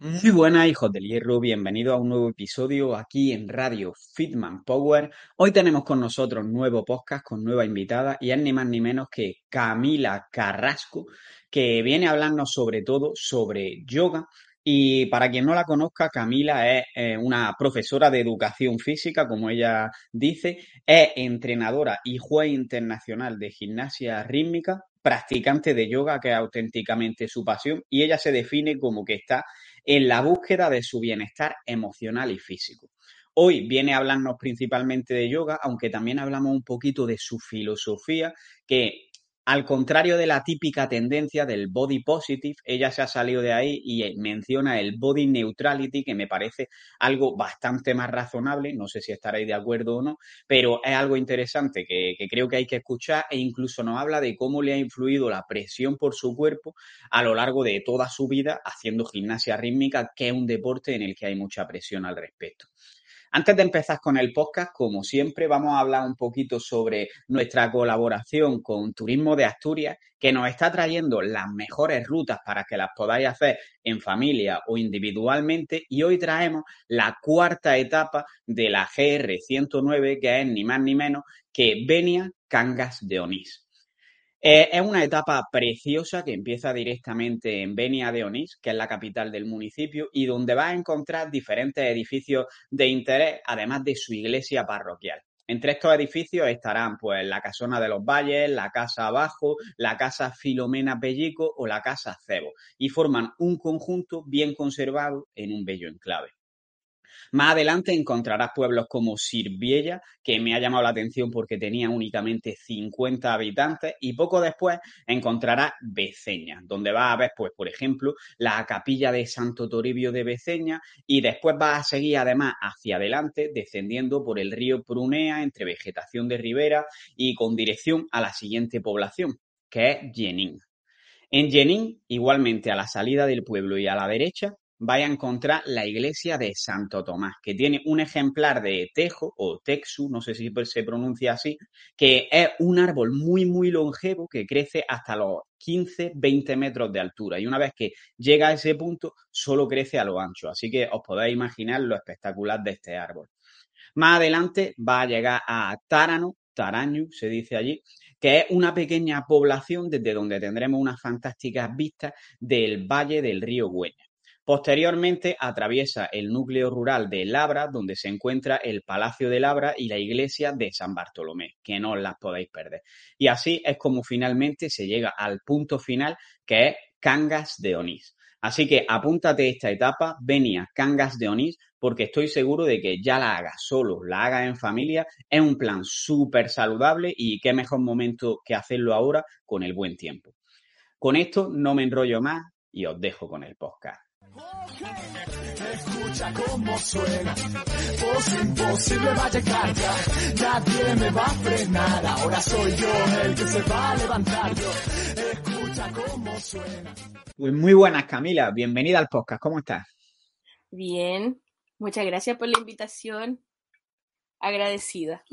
muy buenas, hijos del hierro. Bienvenido a un nuevo episodio aquí en Radio Fitman Power. Hoy tenemos con nosotros un nuevo podcast con nueva invitada y es ni más ni menos que Camila Carrasco, que viene a hablarnos sobre todo sobre yoga. Y para quien no la conozca, Camila es eh, una profesora de educación física, como ella dice, es entrenadora y juez internacional de gimnasia rítmica, practicante de yoga, que es auténticamente su pasión, y ella se define como que está en la búsqueda de su bienestar emocional y físico. Hoy viene a hablarnos principalmente de yoga, aunque también hablamos un poquito de su filosofía, que al contrario de la típica tendencia del body positive, ella se ha salido de ahí y eh, menciona el body neutrality, que me parece algo bastante más razonable, no sé si estaréis de acuerdo o no, pero es algo interesante que, que, creo que hay que escuchar e incluso nos habla de cómo le ha influido la presión por su cuerpo a lo largo de toda su vida haciendo gimnasia rítmica, que es un deporte en el que hay mucha presión al respecto. Antes de empezar con el podcast, como siempre, vamos a hablar un poquito sobre nuestra colaboración con Turismo de Asturias, que nos está trayendo las mejores rutas para que las podáis hacer en familia o individualmente. Y hoy traemos la cuarta etapa de la GR 109, que es ni más ni menos que Benia Cangas de Onís. Eh, es una etapa preciosa que empieza directamente en Benia de Onís, que es la capital del municipio, y donde va a encontrar diferentes edificios de interés, además de su iglesia parroquial. Entre estos edificios estarán pues la Casona de los Valles, la Casa Abajo, la Casa Filomena Pellico o la Casa Cebo, y forman un conjunto bien conservado en un bello enclave. Más adelante encontrarás pueblos como Sirviella, que me ha llamado la atención porque tenía únicamente 50 habitantes, y poco después encontrarás Beceña, donde vas a ver, pues, por ejemplo, la capilla de Santo Toribio de Beceña, y después vas a seguir además hacia adelante, descendiendo por el río Prunea, entre vegetación de ribera y con dirección a la siguiente población, que es Jenin. En Jenin, igualmente a la salida del pueblo y a la derecha, vaya a encontrar la iglesia de Santo Tomás, que tiene un ejemplar de tejo o texu, no sé si se pronuncia así, que es un árbol muy, muy longevo que crece hasta los 15, 20 metros de altura. Y una vez que llega a ese punto, solo crece a lo ancho. Así que os podéis imaginar lo espectacular de este árbol. Más adelante va a llegar a Tárano, Tarañu se dice allí, que es una pequeña población desde donde tendremos unas fantásticas vistas del valle del río Güeña. Posteriormente atraviesa el núcleo rural de Labra, donde se encuentra el Palacio de Labra y la iglesia de San Bartolomé, que no las podéis perder. Y así es como finalmente se llega al punto final, que es Cangas de Onís. Así que apúntate esta etapa, venía Cangas de Onís, porque estoy seguro de que ya la hagas solo, la hagas en familia, es un plan súper saludable y qué mejor momento que hacerlo ahora con el buen tiempo. Con esto no me enrollo más y os dejo con el podcast. Escucha cómo suena, voz imposible va a llegar ya, nadie me va a frenar, ahora soy yo el que se va a levantar. Yo, escucha cómo suena. Pues muy buenas Camila, bienvenida al podcast, ¿cómo estás? Bien, muchas gracias por la invitación, agradecida.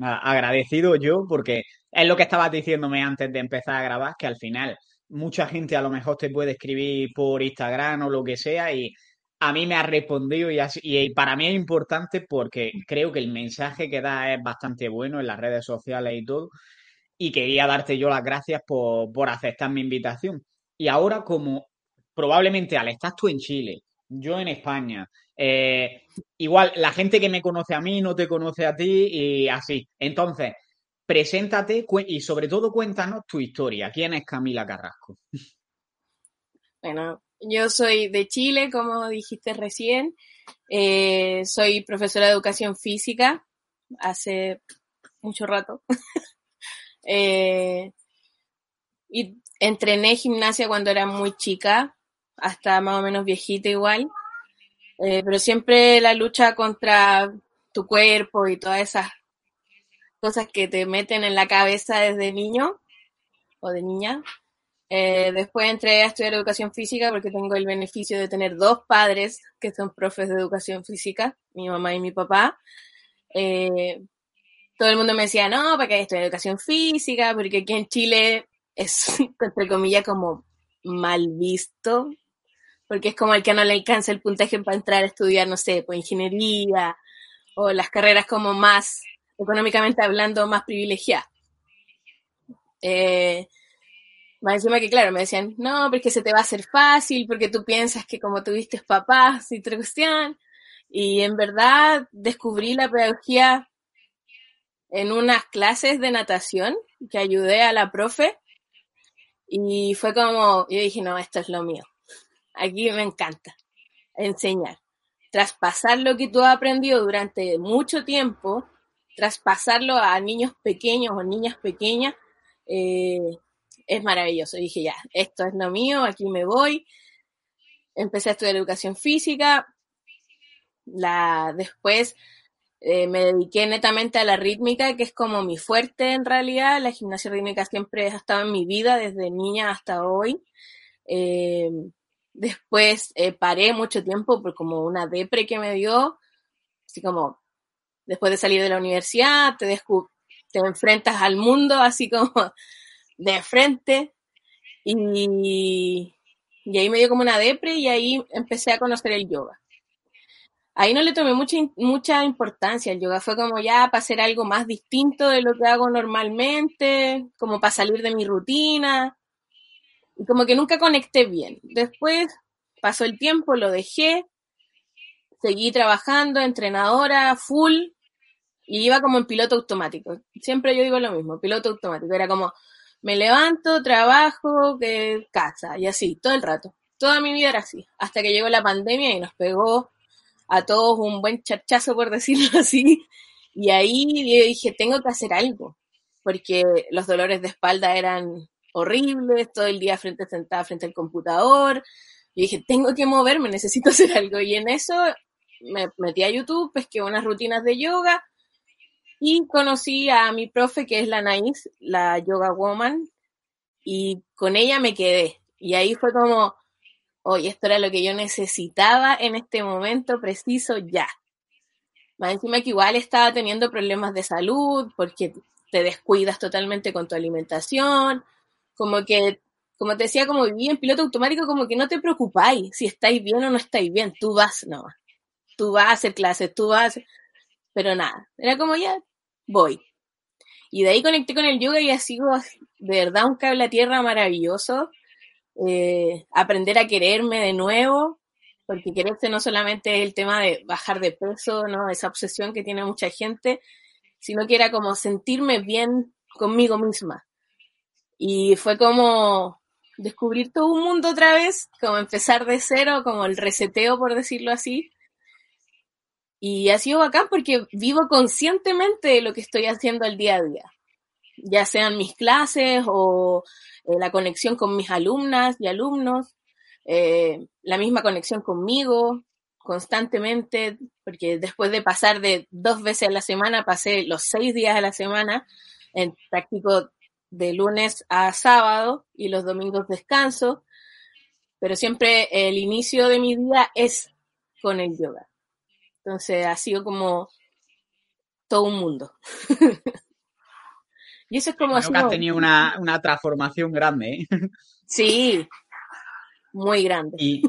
agradecido yo porque es lo que estabas diciéndome antes de empezar a grabar, que al final mucha gente a lo mejor te puede escribir por Instagram o lo que sea y a mí me ha respondido y, así, y para mí es importante porque creo que el mensaje que da es bastante bueno en las redes sociales y todo y quería darte yo las gracias por, por aceptar mi invitación. Y ahora como probablemente al estar tú en Chile, yo en España, eh, igual la gente que me conoce a mí no te conoce a ti y así. Entonces, Preséntate y sobre todo cuéntanos tu historia. ¿Quién es Camila Carrasco? Bueno, yo soy de Chile, como dijiste recién. Eh, soy profesora de educación física hace mucho rato. Eh, y entrené gimnasia cuando era muy chica. hasta más o menos viejita igual. Eh, pero siempre la lucha contra tu cuerpo y todas esas cosas que te meten en la cabeza desde niño o de niña. Eh, después entré a estudiar educación física porque tengo el beneficio de tener dos padres que son profes de educación física, mi mamá y mi papá. Eh, todo el mundo me decía, no, para que estudiar educación física, porque aquí en Chile es, entre comillas, como mal visto, porque es como el que no le alcanza el puntaje para entrar a estudiar, no sé, pues ingeniería o las carreras como más, económicamente hablando, más privilegiadas. Eh, más encima que, claro, me decían, no, porque se te va a hacer fácil, porque tú piensas que como tuviste papás y cuestión. Y en verdad descubrí la pedagogía en unas clases de natación que ayudé a la profe y fue como, yo dije, no, esto es lo mío. Aquí me encanta enseñar. Traspasar lo que tú has aprendido durante mucho tiempo, traspasarlo a niños pequeños o niñas pequeñas, eh, es maravilloso. Dije, ya, esto es lo mío, aquí me voy. Empecé a estudiar educación física. La, después eh, me dediqué netamente a la rítmica, que es como mi fuerte en realidad. La gimnasia rítmica siempre ha estado en mi vida desde niña hasta hoy. Eh, después eh, paré mucho tiempo por como una depre que me dio, así como después de salir de la universidad, te, te enfrentas al mundo así como de frente y, y ahí me dio como una depre y ahí empecé a conocer el yoga ahí no le tomé mucha, mucha importancia el yoga. Fue como ya para hacer algo más distinto de lo que hago normalmente, como para salir de mi rutina. Y como que nunca conecté bien. Después pasó el tiempo, lo dejé, seguí trabajando, entrenadora, full, y iba como en piloto automático. Siempre yo digo lo mismo, piloto automático. Era como, me levanto, trabajo, que casa, y así, todo el rato. Toda mi vida era así, hasta que llegó la pandemia y nos pegó a todos un buen chachazo, por decirlo así. Y ahí dije, tengo que hacer algo, porque los dolores de espalda eran horribles, todo el día frente sentada frente al computador. Y dije, tengo que moverme, necesito hacer algo. Y en eso me metí a YouTube, pesqué unas rutinas de yoga y conocí a mi profe, que es la Nais, la Yoga Woman, y con ella me quedé. Y ahí fue como, oye, esto era lo que yo necesitaba en este momento preciso ya. Más encima que igual estaba teniendo problemas de salud porque te descuidas totalmente con tu alimentación, como que, como te decía, como vivía en piloto automático, como que no te preocupáis si estáis bien o no estáis bien, tú vas, no, tú vas a hacer clases, tú vas, pero nada, era como ya, voy. Y de ahí conecté con el yoga y ha sido de verdad un cable a tierra maravilloso eh, aprender a quererme de nuevo, porque quererse no solamente es el tema de bajar de peso, ¿no? Esa obsesión que tiene mucha gente, sino que era como sentirme bien conmigo misma. Y fue como descubrir todo un mundo otra vez, como empezar de cero, como el reseteo, por decirlo así. Y ha sido bacán porque vivo conscientemente de lo que estoy haciendo al día a día, ya sean mis clases o eh, la conexión con mis alumnas y alumnos, eh, la misma conexión conmigo constantemente, porque después de pasar de dos veces a la semana, pasé los seis días a la semana, en práctico de lunes a sábado y los domingos descanso, pero siempre el inicio de mi día es con el yoga. Entonces ha sido como todo un mundo. Y eso es como Creo que has tenido una, transformación grande, ¿eh? Sí, muy grande. Y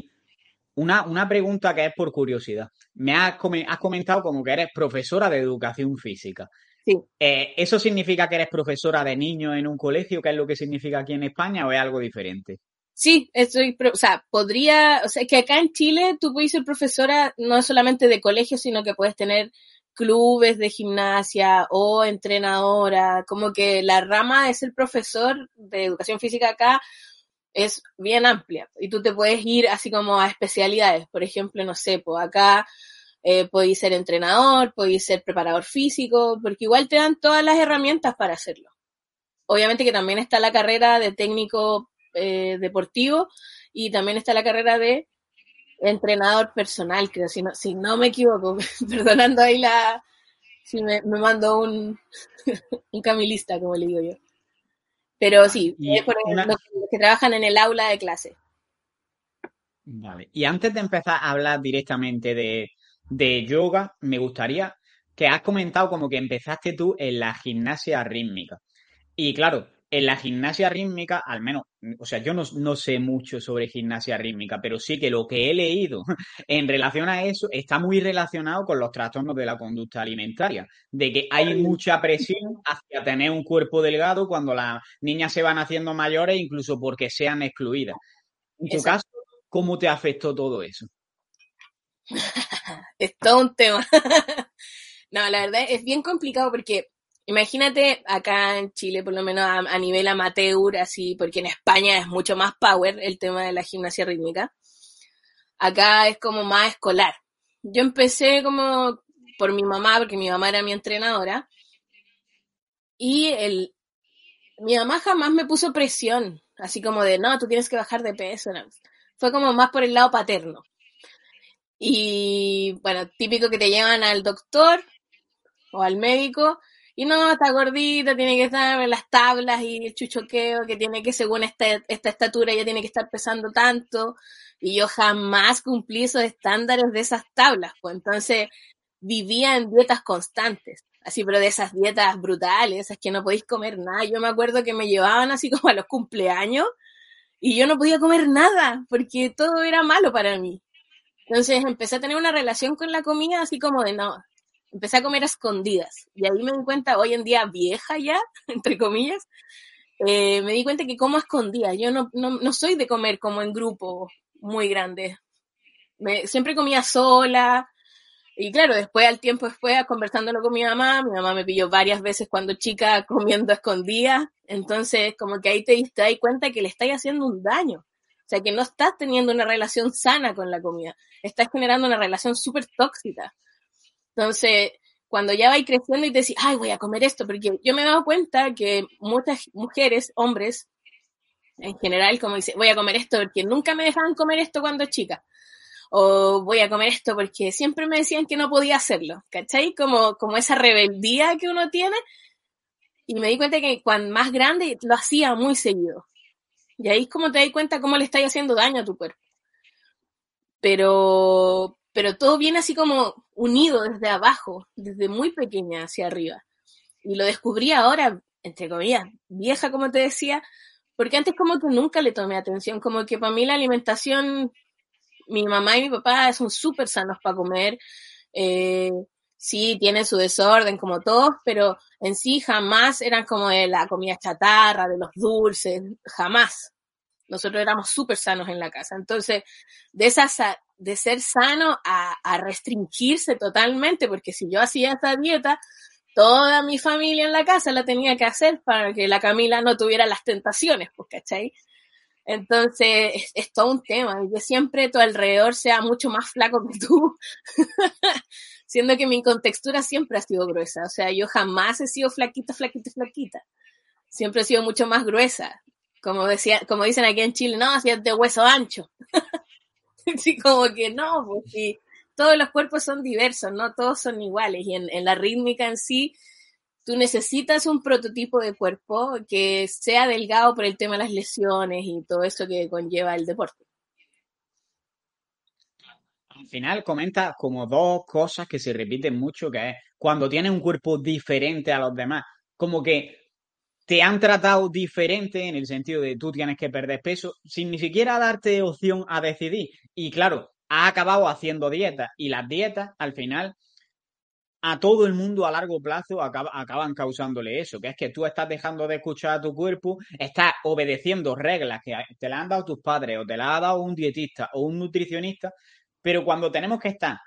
una, una pregunta que es por curiosidad. Me has, comentado como que eres profesora de educación física. Sí. Eh, ¿Eso significa que eres profesora de niños en un colegio, que es lo que significa aquí en España, o es algo diferente? Sí, estoy, o sea, podría, o sea, que acá en Chile tú puedes ser profesora no solamente de colegio, sino que puedes tener clubes de gimnasia o entrenadora, como que la rama de ser profesor de educación física acá es bien amplia y tú te puedes ir así como a especialidades, por ejemplo, no sé, pues acá eh, podéis ser entrenador, podéis ser preparador físico, porque igual te dan todas las herramientas para hacerlo. Obviamente que también está la carrera de técnico eh, deportivo y también está la carrera de entrenador personal, creo, si no, si no me equivoco, perdonando ahí la, si me, me mando un, un camilista, como le digo yo. Pero sí, es por los que trabajan en el aula de clase. Vale. Y antes de empezar a hablar directamente de, de yoga, me gustaría que has comentado como que empezaste tú en la gimnasia rítmica. Y claro, en la gimnasia rítmica, al menos, o sea, yo no, sé mucho sobre gimnasia rítmica, pero sí que lo que he leído en relación a eso está muy relacionado con los trastornos de la conducta alimentaria, de que hay mucha presión hacia tener un cuerpo delgado cuando las niñas se van haciendo mayores, incluso porque sean excluidas. En tu caso, ¿cómo te afectó todo eso? es todo un tema. no, la verdad es bien complicado porque Imagínate acá en Chile, por lo menos a, nivel amateur, así, porque en España es mucho más power el tema de la gimnasia rítmica. Acá es como más escolar. Yo empecé como por mi mamá, porque mi mamá era mi entrenadora. Y el, mi mamá jamás me puso presión, así como de, no, tú tienes que bajar de peso. Fue como más por el lado paterno. Y bueno, típico que te llevan al doctor o al médico y no, está gordita, tiene que estar en las tablas y el chuchoqueo, que tiene que, según esta, esta estatura, ya tiene que estar pesando tanto. Y yo jamás cumplí esos estándares de esas tablas. Pues entonces vivía en dietas constantes. Así, pero de esas dietas brutales, esas que no podéis comer nada. Yo me acuerdo que me llevaban así como a los cumpleaños y yo no podía comer nada porque todo era malo para mí. Entonces empecé a tener una relación con la comida así como de no, empecé a comer a escondidas. Y ahí me di cuenta, hoy en día vieja ya, entre comillas, eh, me di cuenta que como a escondidas. Yo no, no, no, soy de comer como en grupo muy grande. Me, siempre comía sola. Y claro, después, al tiempo después, conversándolo con mi mamá, mi mamá me pilló varias veces cuando chica comiendo a escondidas. Entonces, como que ahí te, te cuenta que le estáis haciendo un daño. O sea, que no estás teniendo una relación sana con la comida. Estás generando una relación súper tóxica. Entonces, cuando ya vais creciendo y te decís, ay, voy a comer esto, porque yo me he dado cuenta que muchas mujeres, hombres, en general, como dicen, voy a comer esto porque nunca me dejaban comer esto cuando chica. O voy a comer esto porque siempre me decían que no podía hacerlo. ¿Cachai? Como, como esa rebeldía que uno tiene. Y me di cuenta que cuando más grande lo hacía muy seguido. Y ahí es como te das cuenta cómo le estáis haciendo daño a tu cuerpo. Pero, pero todo viene así como unido desde abajo, desde muy pequeña hacia arriba. Y lo descubrí ahora, entre comillas, vieja como te decía, porque antes como que nunca le tomé atención, como que para mí la alimentación, mi mamá y mi papá son súper sanos para comer, eh, sí tienen su desorden como todos, pero en sí jamás eran como de la comida chatarra, de los dulces, jamás. Nosotros éramos súper sanos en la casa. Entonces, de esas de ser sano a, restringirse totalmente, porque si yo hacía esta dieta, toda mi familia en la casa la tenía que hacer para que la Camila no tuviera las tentaciones, pues, ¿cachai? Entonces, es, todo un tema, y que siempre tu alrededor sea mucho más flaco que tú, siendo que mi contextura siempre ha sido gruesa, o sea, yo jamás he sido flaquita, flaquita, flaquita, siempre he sido mucho más gruesa, como decía, como dicen aquí en Chile, no, así es de hueso ancho. Sí, como que no, sí, todos los cuerpos son diversos, no todos son iguales. Y en, la rítmica en sí, tú necesitas un prototipo de cuerpo que sea delgado por el tema de las lesiones y todo eso que conlleva el deporte. Al final comenta como dos cosas que se repiten mucho, que es cuando tienes un cuerpo diferente a los demás, como que te han tratado diferente en el sentido de tú tienes que perder peso, sin ni siquiera darte opción a decidir. Y claro, ha acabado haciendo dietas y las dietas al final a todo el mundo a largo plazo acaban causándole eso, que es que tú estás dejando de escuchar a tu cuerpo, estás obedeciendo reglas que te las han dado tus padres o te las ha dado un dietista o un nutricionista, pero cuando tenemos que estar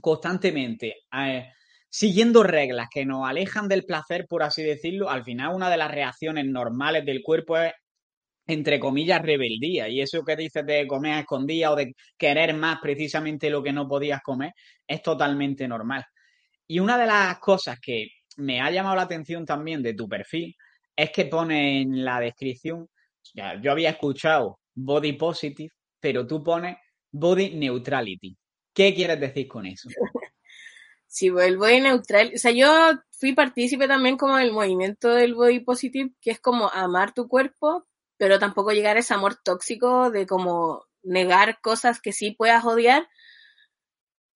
constantemente eh, siguiendo reglas que nos alejan del placer, por así decirlo, al final una de las reacciones normales del cuerpo es entre comillas, rebeldía. Y eso que dices de comer a escondidas o de querer más precisamente lo que no podías comer, es totalmente normal. Y una de las cosas que me ha llamado la atención también de tu perfil es que pone en la descripción, ya, yo había escuchado body positive, pero tú pones body neutrality. ¿Qué quieres decir con eso? Sí, el body neutral, o sea, yo fui partícipe también como del movimiento del body positive, que es como amar tu cuerpo, pero tampoco llegar a ese amor tóxico de como negar cosas que sí puedas odiar.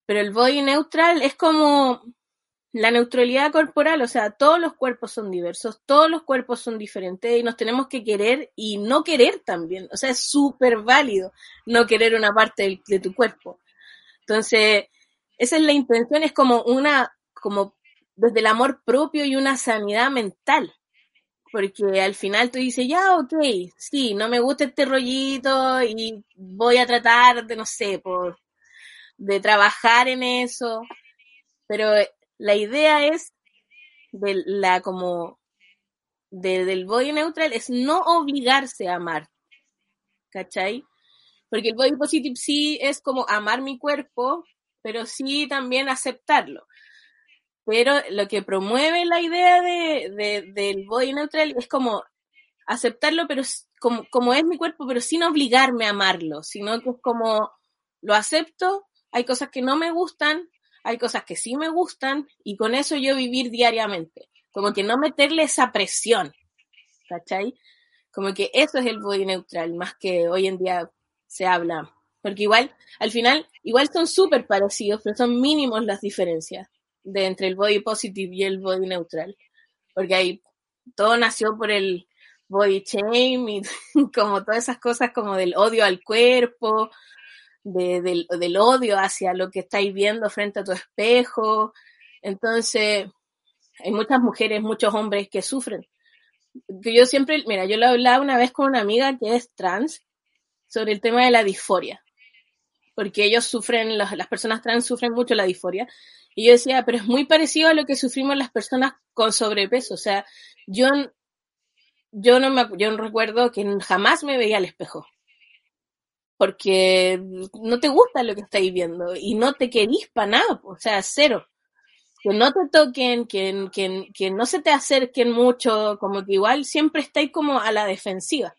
Pero el body neutral es como la neutralidad corporal, o sea, todos los cuerpos son diversos, todos los cuerpos son diferentes y nos tenemos que querer y no querer también. O sea, es súper válido no querer una parte de tu cuerpo. Entonces, esa es la intención, es como una, como desde el amor propio y una sanidad mental. Porque al final tú dices, ya, ok, sí, no me gusta este rollito y voy a tratar de, no sé, por, de trabajar en eso. Pero la idea es de la como de, del body neutral es no obligarse a amar. ¿Cachai? Porque el body positive sí es como amar mi cuerpo, pero sí también aceptarlo. Pero lo que promueve la idea de, del body neutral es como aceptarlo, pero como, como es mi cuerpo, pero sin obligarme a amarlo, sino que es como lo acepto, hay cosas que no me gustan, hay cosas que sí me gustan, y con eso yo vivir diariamente. Como que no meterle esa presión, ¿cachai? Como que eso es el body neutral, más que hoy en día se habla porque igual, al final, igual son súper parecidos, pero son mínimos las diferencias de entre el body positive y el body neutral. Porque ahí todo nació por el body shame y como todas esas cosas como del odio al cuerpo, del, odio hacia lo que estáis viendo frente a tu espejo. Entonces, hay muchas mujeres, muchos hombres que sufren. Yo siempre, mira, yo lo hablaba una vez con una amiga que es trans sobre el tema de la disforia porque ellos sufren, las, personas trans sufren mucho la disforia. Y yo decía, pero es muy parecido a lo que sufrimos las personas con sobrepeso. O sea, yo, yo, no, me, yo no recuerdo que jamás me veía al espejo. Porque no te gusta lo que estáis viendo y no te querís para nada, o sea, cero. Que no te toquen, que, que, que no se te acerquen mucho, como que igual siempre estáis como a la defensiva.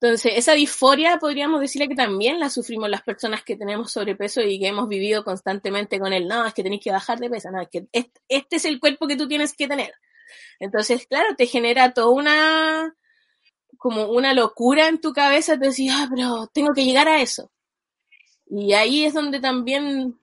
Entonces, esa disforia podríamos decirle que también la sufrimos las personas que tenemos sobrepeso y que hemos vivido constantemente con el, no, es que tenéis que bajar de peso, no, es que este, es el cuerpo que tú tienes que tener. Entonces, claro, te genera toda una, como una locura en tu cabeza, te decís, ah, pero tengo que llegar a eso. Y ahí es donde también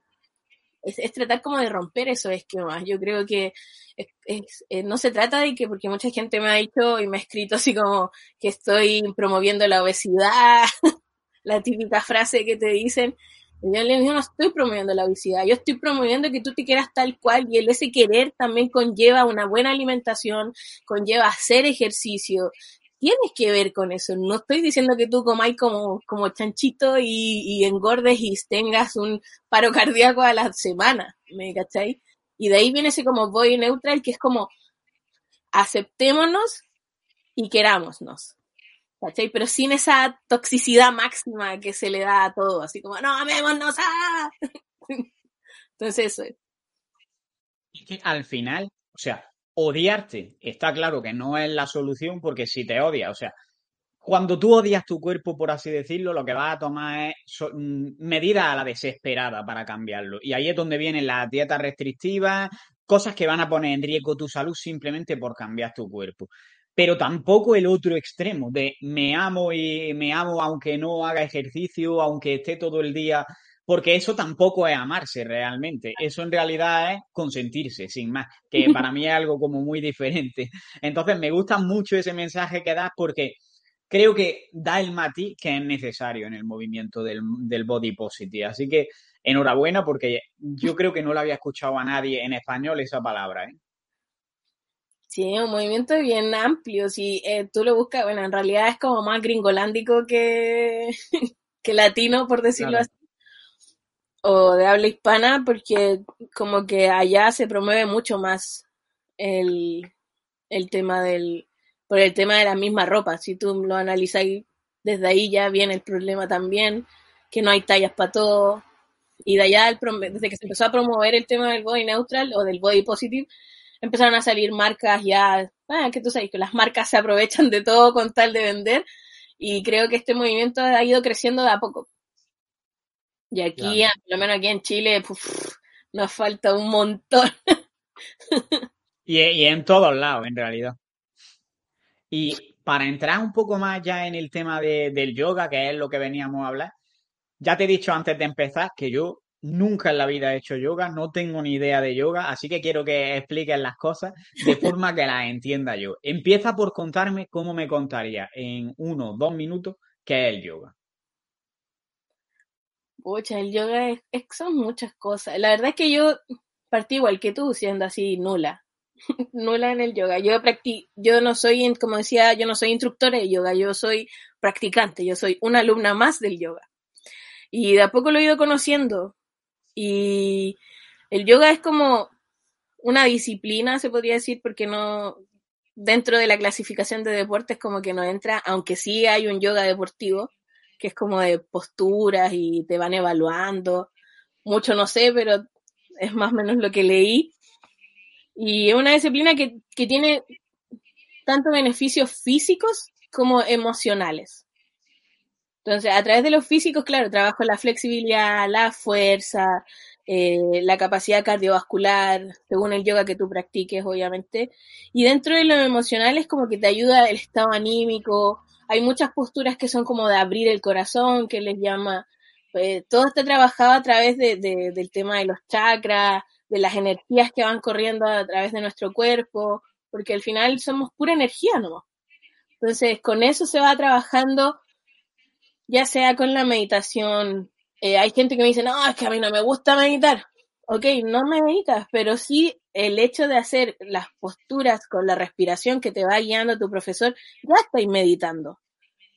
es, tratar como de romper eso esquemas. Yo creo que eh, no se trata de que, porque mucha gente me ha dicho y me ha escrito así como que estoy promoviendo la obesidad, la típica frase que te dicen. yo digo, no estoy promoviendo la obesidad, yo estoy promoviendo que tú te quieras tal cual y el ese querer también conlleva una buena alimentación, conlleva hacer ejercicio, tienes que ver con eso. No estoy diciendo que tú comáis como, como chanchito y, engordes y tengas un paro cardíaco a la semana, ¿me cacháis? Y de ahí viene ese como body neutral, que es como aceptémonos y querámonos. Pero sin esa toxicidad máxima que se le da a todo, así como, no, amémonos, ¡ah! Entonces eso es. Y que al final, o sea, odiarte, está claro que no es la solución porque si te odias, o sea, cuando tú odias tu cuerpo, por así decirlo, lo que vas a tomar es mm, medidas a la desesperada para cambiarlo. Y ahí es donde vienen las dietas restrictivas, cosas que van a poner en riesgo tu salud simplemente por cambiar tu cuerpo. Pero tampoco el otro extremo de me amo y me amo aunque no haga ejercicio, aunque esté todo el día porque eso tampoco es amarse realmente, eso en realidad es consentirse, sin más, que para mí es algo como muy diferente. Entonces me gusta mucho ese mensaje que das porque creo que da el matiz que es necesario en el movimiento del, body positive. Así que enhorabuena porque yo creo que no lo había escuchado a nadie en español esa palabra. ¿eh? Sí, un movimiento bien amplio. Si eh, tú lo buscas, bueno, en realidad es como más gringolándico que, que latino, por decirlo así o de habla hispana porque como que allá se promueve mucho más el, el tema del por el tema de la misma ropa si tú lo analizas desde ahí ya viene el problema también que no hay tallas para todo y de allá desde que se empezó a promover el tema del body neutral o del body positive empezaron a salir marcas ya ah, que tú sabes que las marcas se aprovechan de todo con tal de vender y creo que este movimiento ha ido creciendo de a poco. Y aquí, por lo menos aquí en Chile, nos falta un montón. y, y en todos lados, en realidad. Y para entrar un poco más ya en el tema de, del yoga, que es lo que veníamos a hablar, ya te he dicho antes de empezar que yo nunca en la vida he hecho yoga, no tengo ni idea de yoga, así que quiero que expliques las cosas de forma que las entienda yo. Empieza por contarme cómo me contaría en uno o dos minutos qué es el yoga. Pucha, el yoga es, son muchas cosas. La verdad es que yo partí igual que tú, siendo así nula. nula en el yoga. Yo yo no soy, como decía, yo no soy instructora de yoga, yo soy practicante, yo soy una alumna más del yoga. Y de a poco lo he ido conociendo. Y el yoga es como una disciplina, se podría decir, porque no, dentro de la clasificación de deportes como que no entra, aunque sí hay un yoga deportivo, que es como de posturas y te van evaluando. Mucho no sé, pero es más o menos lo que leí. Y es una disciplina que, que tiene tanto beneficios físicos como emocionales. Entonces, a través de los físicos, claro, trabajo la flexibilidad, la fuerza, eh, la capacidad cardiovascular, según el yoga que tú practiques, obviamente. Y dentro de lo emocional es como que te ayuda el estado anímico. Hay muchas posturas que son como de abrir el corazón, que les llama. Eh, todo está trabajado a través de, del tema de los chakras, de las energías que van corriendo a través de nuestro cuerpo, porque al final somos pura energía, ¿no? Entonces, con eso se va trabajando, ya sea con la meditación. Eh, hay gente que me dice, no, es que a mí no me gusta meditar. Ok, no meditas, pero sí el hecho de hacer las posturas con la respiración que te va guiando tu profesor, ya estáis meditando.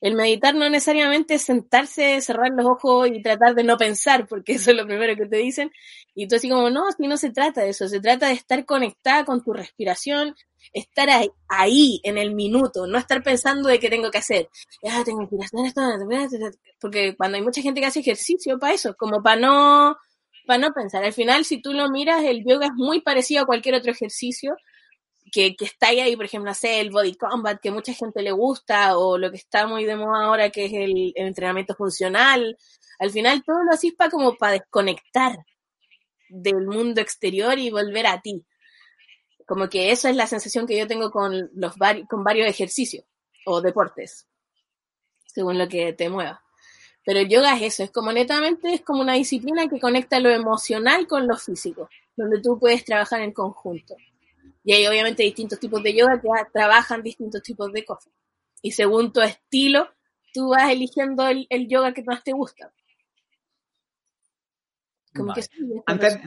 El meditar no necesariamente es sentarse, cerrar los ojos y tratar de no pensar, porque eso es lo primero que te dicen. Y tú así como, no, no se trata de eso, se trata de estar conectada con tu respiración, estar ahí, en el minuto, no estar pensando de qué tengo que hacer. Ah, tengo que hacer esto, porque cuando hay mucha gente que hace ejercicio para eso, como para no, para no pensar. Al final, si tú lo miras, el yoga es muy parecido a cualquier otro ejercicio, que, está ahí, por ejemplo, hacer el body combat, que mucha gente le gusta, o lo que está muy de moda ahora, que es el, entrenamiento funcional. Al final todo lo haces para como para desconectar del mundo exterior y volver a ti. Como que esa es la sensación que yo tengo con, los con varios ejercicios o deportes, según lo que te mueva. Pero el yoga es eso, es como netamente, es como una disciplina que conecta lo emocional con lo físico, donde tú puedes trabajar en conjunto. Y hay obviamente distintos tipos de yoga que trabajan distintos tipos de cosas. Y según tu estilo, tú vas eligiendo el, yoga que más te gusta. antes,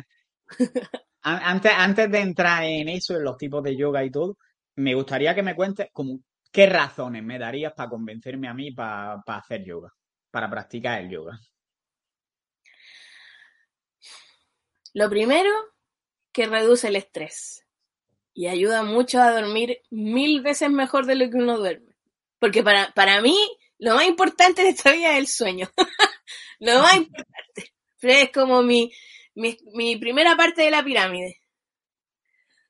antes, antes de entrar en eso, en los tipos de yoga y todo, me gustaría que me cuentes como, qué razones me darías para convencerme a mí para hacer yoga, para practicar el yoga. Lo primero, que reduce el estrés y ayuda mucho a dormir mil veces mejor de lo que uno duerme. Porque para, para mí, lo más importante de esta vida es el sueño. lo más importante. Es como mi, mi, mi primera parte de la pirámide.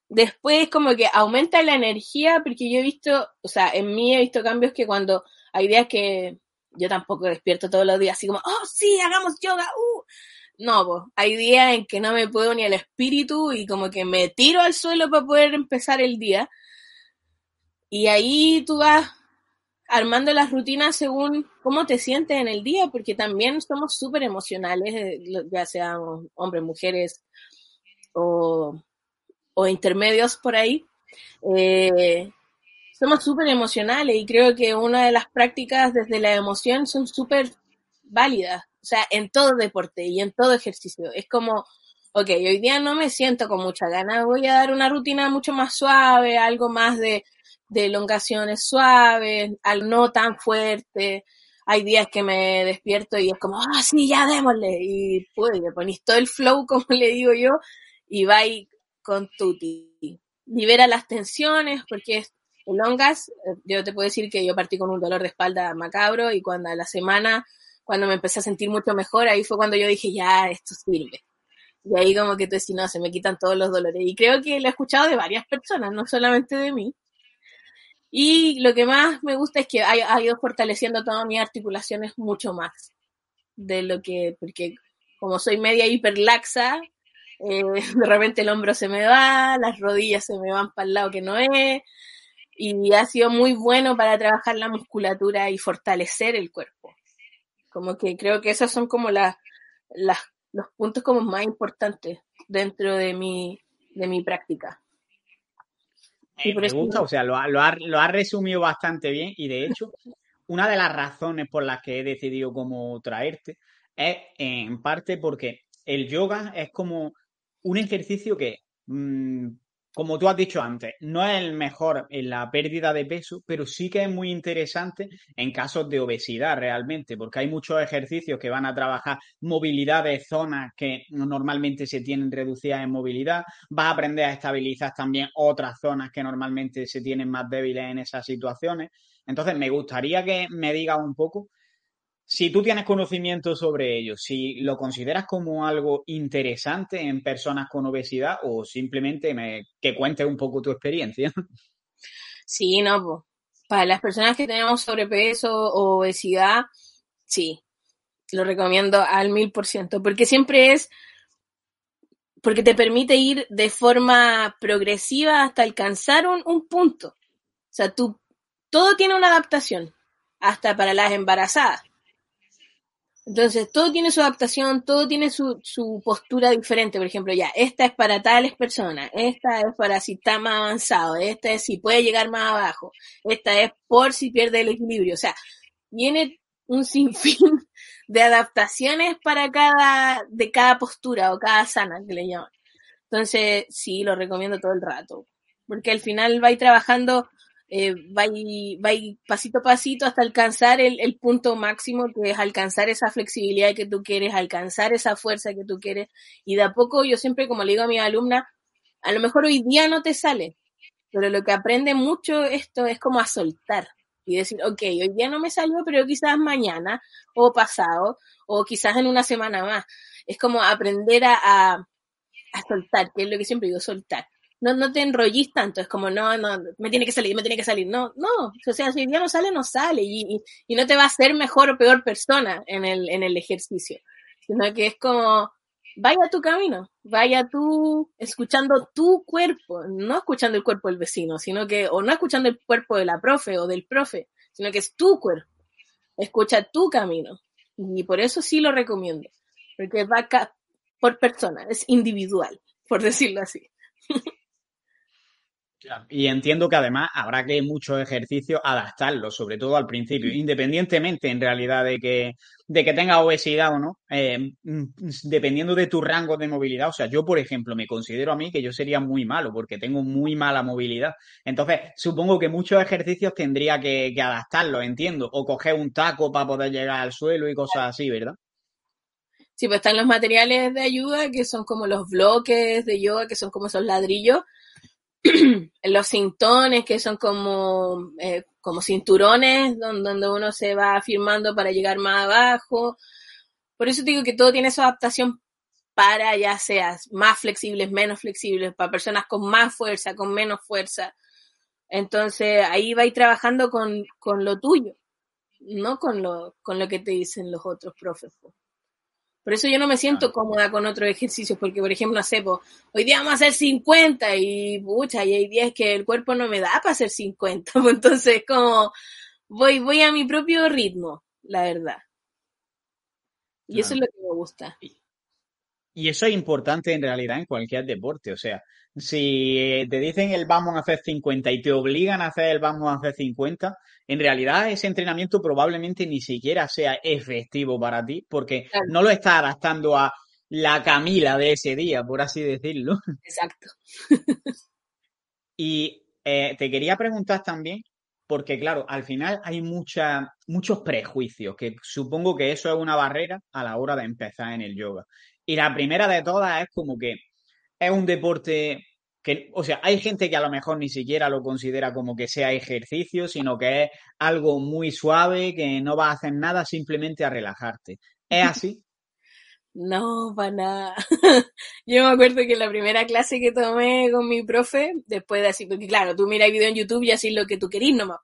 Después como que aumenta la energía, porque yo he visto, o sea, en mí he visto cambios que cuando hay días que yo tampoco despierto todos los días así como, oh sí, hagamos yoga, uh, no, pues, hay días en que no me puedo ni el espíritu y como que me tiro al suelo para poder empezar el día. Y ahí tú vas armando las rutinas según cómo te sientes en el día, porque también somos súper emocionales, eh, ya sean hombres, mujeres o, intermedios por ahí. Eh, somos súper emocionales y creo que una de las prácticas desde la emoción son súper válidas. O sea, en todo deporte y en todo ejercicio. Es como, ok, hoy día no me siento con mucha ganas, voy a dar una rutina mucho más suave, algo más de, de elongaciones suaves, al no tan fuerte. Hay días que me despierto y es como, ah, sí, ya démosle. Y pues le ponís todo el flow, como le digo yo, y va con tuti. Libera las tensiones, porque es elongas. Eh, yo te puedo decir que yo partí con un dolor de espalda macabro y cuando a la semana cuando me empecé a sentir mucho mejor, ahí fue cuando yo dije, ya, esto sirve. Y ahí como que tú decís, no, se me quitan todos los dolores. Y creo que lo he escuchado de varias personas, no solamente de mí. Y lo que más me gusta es que ha, ha ido fortaleciendo todas mis articulaciones mucho más de lo que, porque como soy media hiperlaxa, eh, de repente el hombro se me va, las rodillas se me van para el lado que no es, y ha sido muy bueno para trabajar la musculatura y fortalecer el cuerpo. Como que creo que esos son como las, las, los puntos como más importantes dentro de mi, de mi práctica. Eh, me gusta, o sea, lo ha, lo, ha, lo ha resumido bastante bien y de hecho, una de las razones por las que he decidido como traerte es en parte porque el yoga es como un ejercicio que, mmm, como tú has dicho antes, no es el mejor en la pérdida de peso, pero sí que es muy interesante en casos de obesidad realmente, porque hay muchos ejercicios que van a trabajar movilidad de zonas que normalmente se tienen reducidas en movilidad, vas a aprender a estabilizar también otras zonas que normalmente se tienen más débiles en esas situaciones. Entonces, me gustaría que me digas un poco si tú tienes conocimiento sobre ello, si lo consideras como algo interesante en personas con obesidad o simplemente me, que cuentes un poco tu experiencia. Sí, no, para las personas que tenemos sobrepeso o obesidad, sí, lo recomiendo al mil por ciento, porque siempre es, porque te permite ir de forma progresiva hasta alcanzar un, un punto. O sea, todo tiene una adaptación, hasta para las embarazadas entonces, todo tiene su adaptación, todo tiene su, su postura diferente. Por ejemplo, ya, esta es para tales personas, esta es para si está más avanzado, esta es si puede llegar más abajo, esta es por si pierde el equilibrio. O sea, viene un sinfín de adaptaciones para cada, de cada postura o cada sana que le llaman. Entonces, sí, lo recomiendo todo el rato. Porque al final va a ir trabajando eh, va, va pasito a pasito hasta alcanzar el, el, punto máximo, que es alcanzar esa flexibilidad que tú quieres, alcanzar esa fuerza que tú quieres. Y de a poco yo siempre, como le digo a mi alumna, a lo mejor hoy día no te sale, pero lo que aprende mucho esto es como a soltar y decir, ok, hoy día no me salió, pero quizás mañana o pasado o quizás en una semana más. Es como aprender a, a, a soltar, que es lo que siempre digo, soltar no, no te enrollís tanto, es como, no, no, me tiene que salir, me tiene que salir, no, no, o sea, si ya no sale, no sale, y, no te va a hacer mejor o peor persona en el, en el ejercicio, sino que es como, vaya tu camino, vaya tú escuchando tu cuerpo, no escuchando el cuerpo del vecino, sino que, o no escuchando el cuerpo de la profe o del profe, sino que es tu cuerpo, escucha tu camino, y por eso sí lo recomiendo, porque va por persona, es individual, por decirlo así. Y entiendo que además habrá que muchos ejercicios adaptarlos, sobre todo al principio, independientemente en realidad de que, de que tengas obesidad o no, eh, mm, dependiendo de tu rango de movilidad. O sea, yo, por ejemplo, me considero a mí que yo sería muy malo porque tengo muy mala movilidad. Entonces, supongo que muchos ejercicios tendría que, que adaptarlos, entiendo, o coger un taco para poder llegar al suelo y cosas así, ¿verdad? Sí, pues están los materiales de ayuda que son como los bloques de yoga, que son como esos ladrillos los cintones, que son como, eh, como cinturones donde, uno se va firmando para llegar más abajo. Por eso digo que todo tiene su adaptación para ya seas más flexibles, menos flexibles, para personas con más fuerza, con menos fuerza. Entonces ahí va a ir trabajando con, con lo tuyo, no con lo, con lo que te dicen los otros profes. Por eso yo no me siento cómoda con otros ejercicios, porque por ejemplo, no sé, hoy día vamos a hacer 50 y pucha, y hay días que el cuerpo no me da para hacer 50, entonces como voy, voy a mi propio ritmo, la verdad. Y eso es lo que me gusta. Y eso es importante en realidad en cualquier deporte, o sea, si te dicen el vamos a hacer 50 y te obligan a hacer el vamos a hacer 50, en realidad ese entrenamiento probablemente ni siquiera sea efectivo para ti porque no lo estás adaptando a la Camila de ese día, por así decirlo. Exacto. y eh, te quería preguntar también, porque claro, al final hay mucha, muchos prejuicios, que supongo que eso es una barrera a la hora de empezar en el yoga. Y la primera de todas es como que es un deporte que, o sea, hay gente que a lo mejor ni siquiera lo considera como que sea ejercicio, sino que es algo muy suave, que no va a hacer nada simplemente a relajarte. ¿Es así? No, para nada. Yo me acuerdo que la primera clase que tomé con mi profe, después de así, porque claro, tú miras video en YouTube y así lo que tú querís nomás.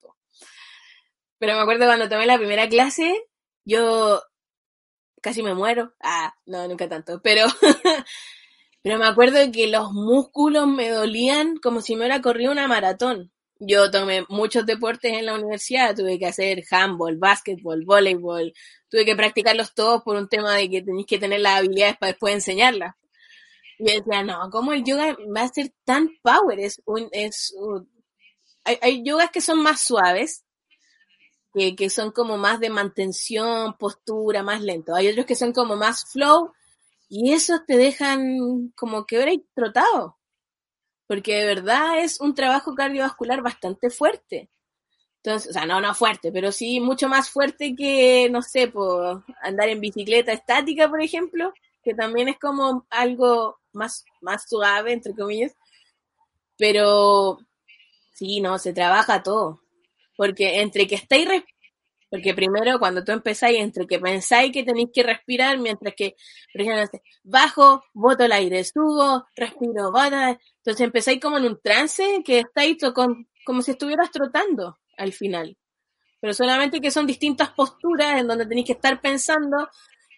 Pero me acuerdo cuando tomé la primera clase, yo casi me muero. Ah, no, nunca tanto. Pero, pero me acuerdo que los músculos me dolían como si me hubiera corrido una maratón. Yo tomé muchos deportes en la universidad, tuve que hacer handball, básquetbol, voleibol, tuve que practicarlos todos por un tema de que tenéis que tener las habilidades para después enseñarlas. Y decía, no, ¿cómo el yoga va a ser tan power? Es un, es hay, hay yogas que son más suaves, que, son como más de mantención, postura, más lento. Hay otros que son como más flow, y esos te dejan como que ahora trotado porque de verdad es un trabajo cardiovascular bastante fuerte. Entonces, o sea, no, no fuerte, pero sí mucho más fuerte que, no sé, por andar en bicicleta estática, por ejemplo, que también es como algo más, más suave, entre comillas. Pero sí, no, se trabaja todo. Porque entre que estáis porque primero, cuando tú empezáis, entre que pensáis que tenéis que respirar, mientras que, por ejemplo, bajo, boto el aire, subo, respiro, bota. Entonces empezáis como en un trance que estáis con, como si estuvieras trotando al final. Pero solamente que son distintas posturas en donde tenéis que estar pensando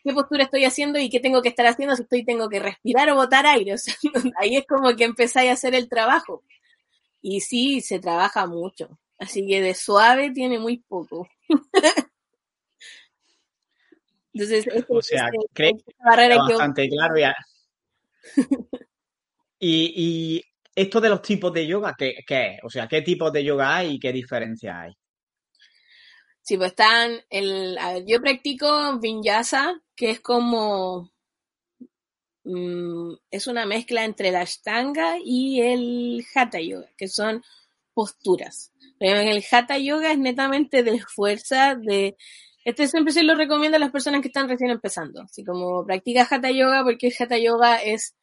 qué postura estoy haciendo y qué tengo que estar haciendo si estoy tengo que respirar o botar aire. Ahí es como que empezáis a hacer el trabajo. Y sí, se trabaja mucho. Así que de suave tiene muy poco. Entonces, o sea, creo que bastante claro ya. y, y, esto de los tipos de yoga, ¿qué, ¿qué, es? O sea, ¿qué tipos de yoga hay y qué diferencias hay? Sí, pues están, el, yo practico vinyasa, que es como, mm, es una mezcla entre la ashtanga y el hatha yoga, que son posturas. El hatha yoga es netamente de fuerza, de... Este siempre se lo recomiendo a las personas que están recién empezando. Así como practica hatha yoga, porque el hatha yoga es,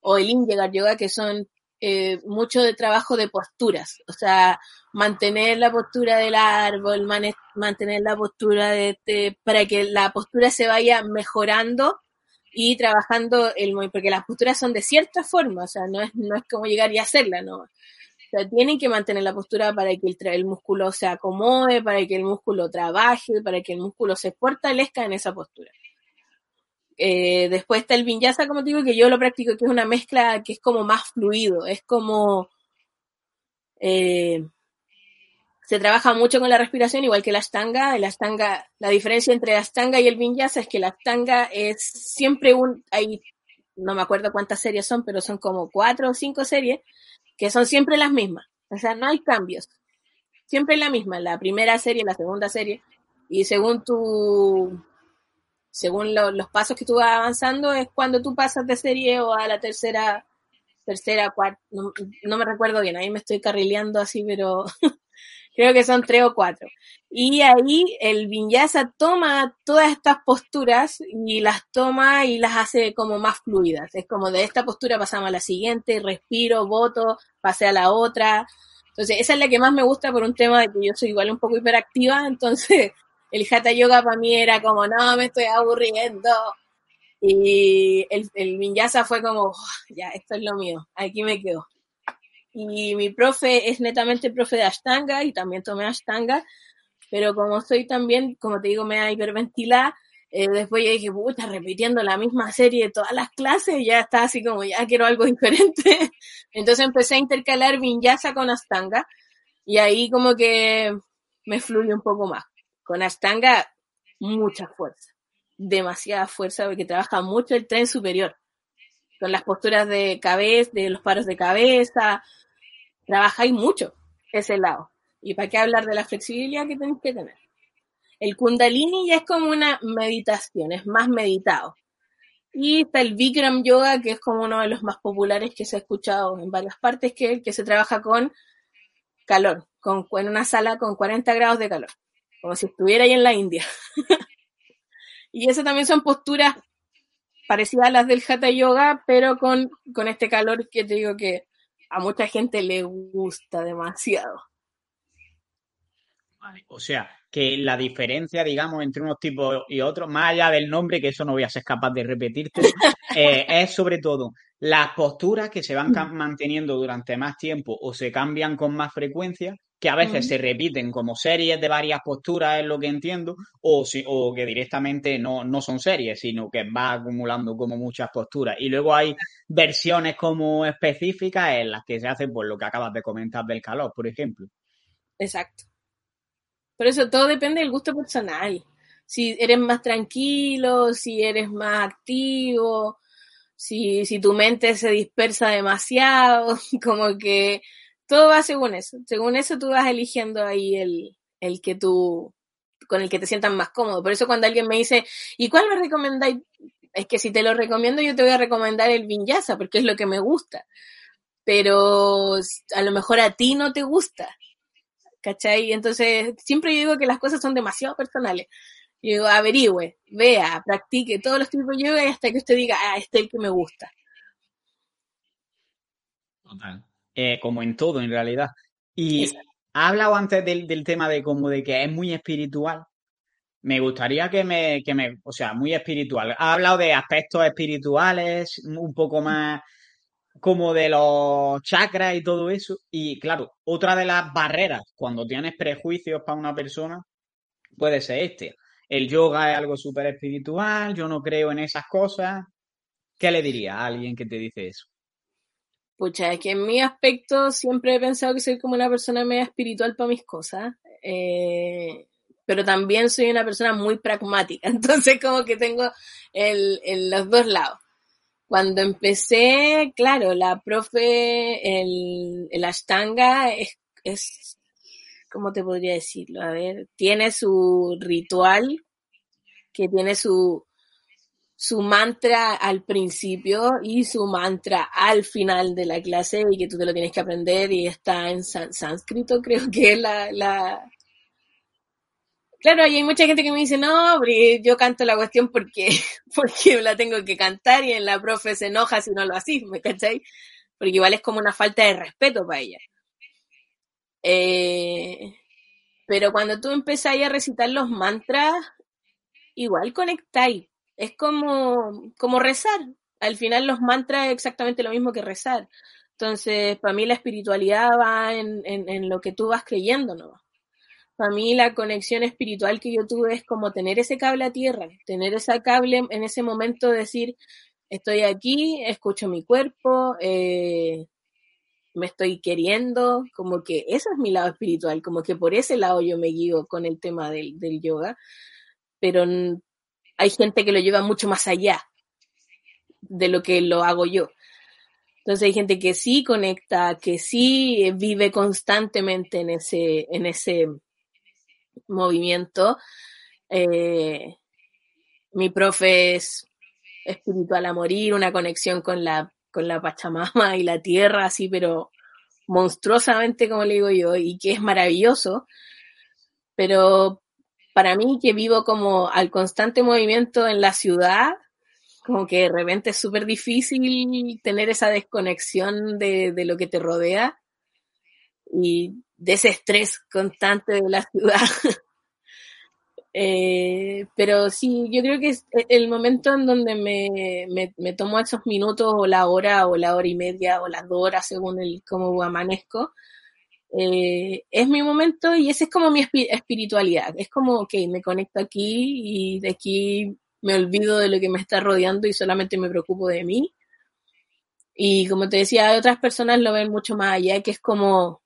o el inyegar yoga, que son eh, mucho de trabajo de posturas. O sea, mantener la postura del árbol, mantener la postura de, de, para que la postura se vaya mejorando y trabajando el porque las posturas son de cierta forma, o sea, no es, no es como llegar y hacerla, no tienen que mantener la postura para que el, el, músculo se acomode, para que el músculo trabaje, para que el músculo se fortalezca en esa postura. Eh, después está el vinyasa, como digo, que yo lo practico, que es una mezcla que es como más fluido, es como... Eh, se trabaja mucho con la respiración, igual que la astanga. La astanga, la diferencia entre la astanga y el vinyasa es que la astanga es siempre un, hay, no me acuerdo cuántas series son, pero son como cuatro o cinco series, que son siempre las mismas. O sea, no hay cambios. Siempre la misma, la primera serie, la segunda serie. Y según tu, según los pasos que tú vas avanzando, es cuando tú pasas de serie o a la tercera, tercera, cuarta, no, no me recuerdo bien, ahí me estoy carrileando así, pero creo que son tres o cuatro. Y ahí el vinyasa toma todas estas posturas y las toma y las hace como más fluidas. Es como de esta postura pasamos a la siguiente, respiro, voto, pasé a la otra. Entonces, esa es la que más me gusta por un tema de que yo soy igual un poco hiperactiva, entonces el hatha yoga para mí era como, no, me estoy aburriendo. Y el, el vinyasa fue como, ya, esto es lo mío, aquí me quedo. Y mi profe es netamente profe de Ashtanga y también tomé Ashtanga, pero como soy también, como te digo, me da hiperventilada, eh, después yo dije, puta, repitiendo la misma serie de todas las clases, ya está así como, ya quiero algo diferente. Entonces empecé a intercalar Vinyasa con Ashtanga y ahí como que me fluye un poco más. Con Ashtanga, mucha fuerza, demasiada fuerza porque trabaja mucho el tren superior con las posturas de cabeza, de los paros de cabeza, trabajáis mucho ese lado. ¿Y para qué hablar de la flexibilidad que tenéis que tener? El Kundalini ya es como una meditación, es más meditado. Y está el Bikram Yoga, que es como uno de los más populares que se ha escuchado en varias partes, que que se trabaja con calor, con, en una sala con 40 grados de calor, como si estuviera ahí en la India. y eso también son posturas parecidas a las del Hatha Yoga, pero con, con este calor que te digo que a mucha gente le gusta demasiado. O sea, que la diferencia, digamos, entre unos tipos y otros, más allá del nombre, que eso no voy a ser capaz de repetirte, eh, es sobre todo las posturas que se van manteniendo durante más tiempo o se cambian con más frecuencia, que a veces se repiten como series de varias posturas, es lo que entiendo, o, si, o que directamente no, no son series, sino que va acumulando como muchas posturas. Y luego hay versiones como específicas en las que se hace por lo que acabas de comentar del calor, por ejemplo. Exacto. Por eso todo depende del gusto personal. Si eres más tranquilo, si eres más activo, si, si tu mente se dispersa demasiado, como que todo va según eso. Según eso tú vas eligiendo ahí el, el que tú, con el que te sientas más cómodo. Por eso cuando alguien me dice, ¿y cuál me recomendáis? Es que si te lo recomiendo, yo te voy a recomendar el vinyasa, porque es lo que me gusta. Pero a lo mejor a ti no te gusta. ¿cachai? Entonces, siempre yo digo que las cosas son demasiado personales. Yo digo, averigüe, vea, practique todos los tipos de y hasta que usted diga, ah, este es el que me gusta. Total. Eh, como en todo, en realidad. Y ha hablado antes del, tema de como de que es muy espiritual. Me gustaría que me, que me, o sea, muy espiritual. Ha hablado de aspectos espirituales, un poco más como de los chakras y todo eso. Y claro, otra de las barreras cuando tienes prejuicios para una persona puede ser este. El yoga es algo súper espiritual, yo no creo en esas cosas. ¿Qué le diría a alguien que te dice eso? Pucha, es que en mi aspecto siempre he pensado que soy como una persona media espiritual para mis cosas. Eh, pero también soy una persona muy pragmática. Entonces como que tengo el, los dos lados. Cuando empecé, claro, la profe, el, el Ashtanga es, es, ¿cómo te podría decirlo? A ver, tiene su ritual, que tiene su, su mantra al principio y su mantra al final de la clase y que tú te lo tienes que aprender y está en sánscrito, creo que la, la, Claro, y hay mucha gente que me dice, no, yo canto la cuestión porque, porque la tengo que cantar y en la profe se enoja si no lo haces, ¿me cachai? Porque igual es como una falta de respeto para ella. Eh, pero cuando tú empezáis a recitar los mantras, igual conectáis. Es como, como rezar. Al final los mantras es exactamente lo mismo que rezar. Entonces, para mí la espiritualidad va en, en, lo que tú vas creyendo, ¿no? Para mí la conexión espiritual que yo tuve es como tener ese cable a tierra, tener ese cable en ese momento de decir, estoy aquí, escucho mi cuerpo, eh, me estoy queriendo, como que eso es mi lado espiritual, como que por ese lado yo me guío con el tema del, del yoga, pero hay gente que lo lleva mucho más allá de lo que lo hago yo. Entonces hay gente que sí conecta, que sí vive constantemente en ese, en ese movimiento. Eh, mi profe es espiritual a morir, una conexión con la, con la Pachamama y la tierra, así, pero monstruosamente, como le digo yo, y que es maravilloso. Pero para mí, que vivo como al constante movimiento en la ciudad, como que de repente es súper difícil tener esa desconexión de, de lo que te rodea. Y de ese estrés constante de la ciudad. eh, pero sí, yo creo que el momento en donde me, me, me, tomo esos minutos o la hora o la hora y media o las dos horas según el cómo amanezco. Eh, es mi momento y ese es como mi espiritualidad. Es como, ok, me conecto aquí y de aquí me olvido de lo que me está rodeando y solamente me preocupo de mí. Y como te decía, otras personas lo ven mucho más allá, que es como,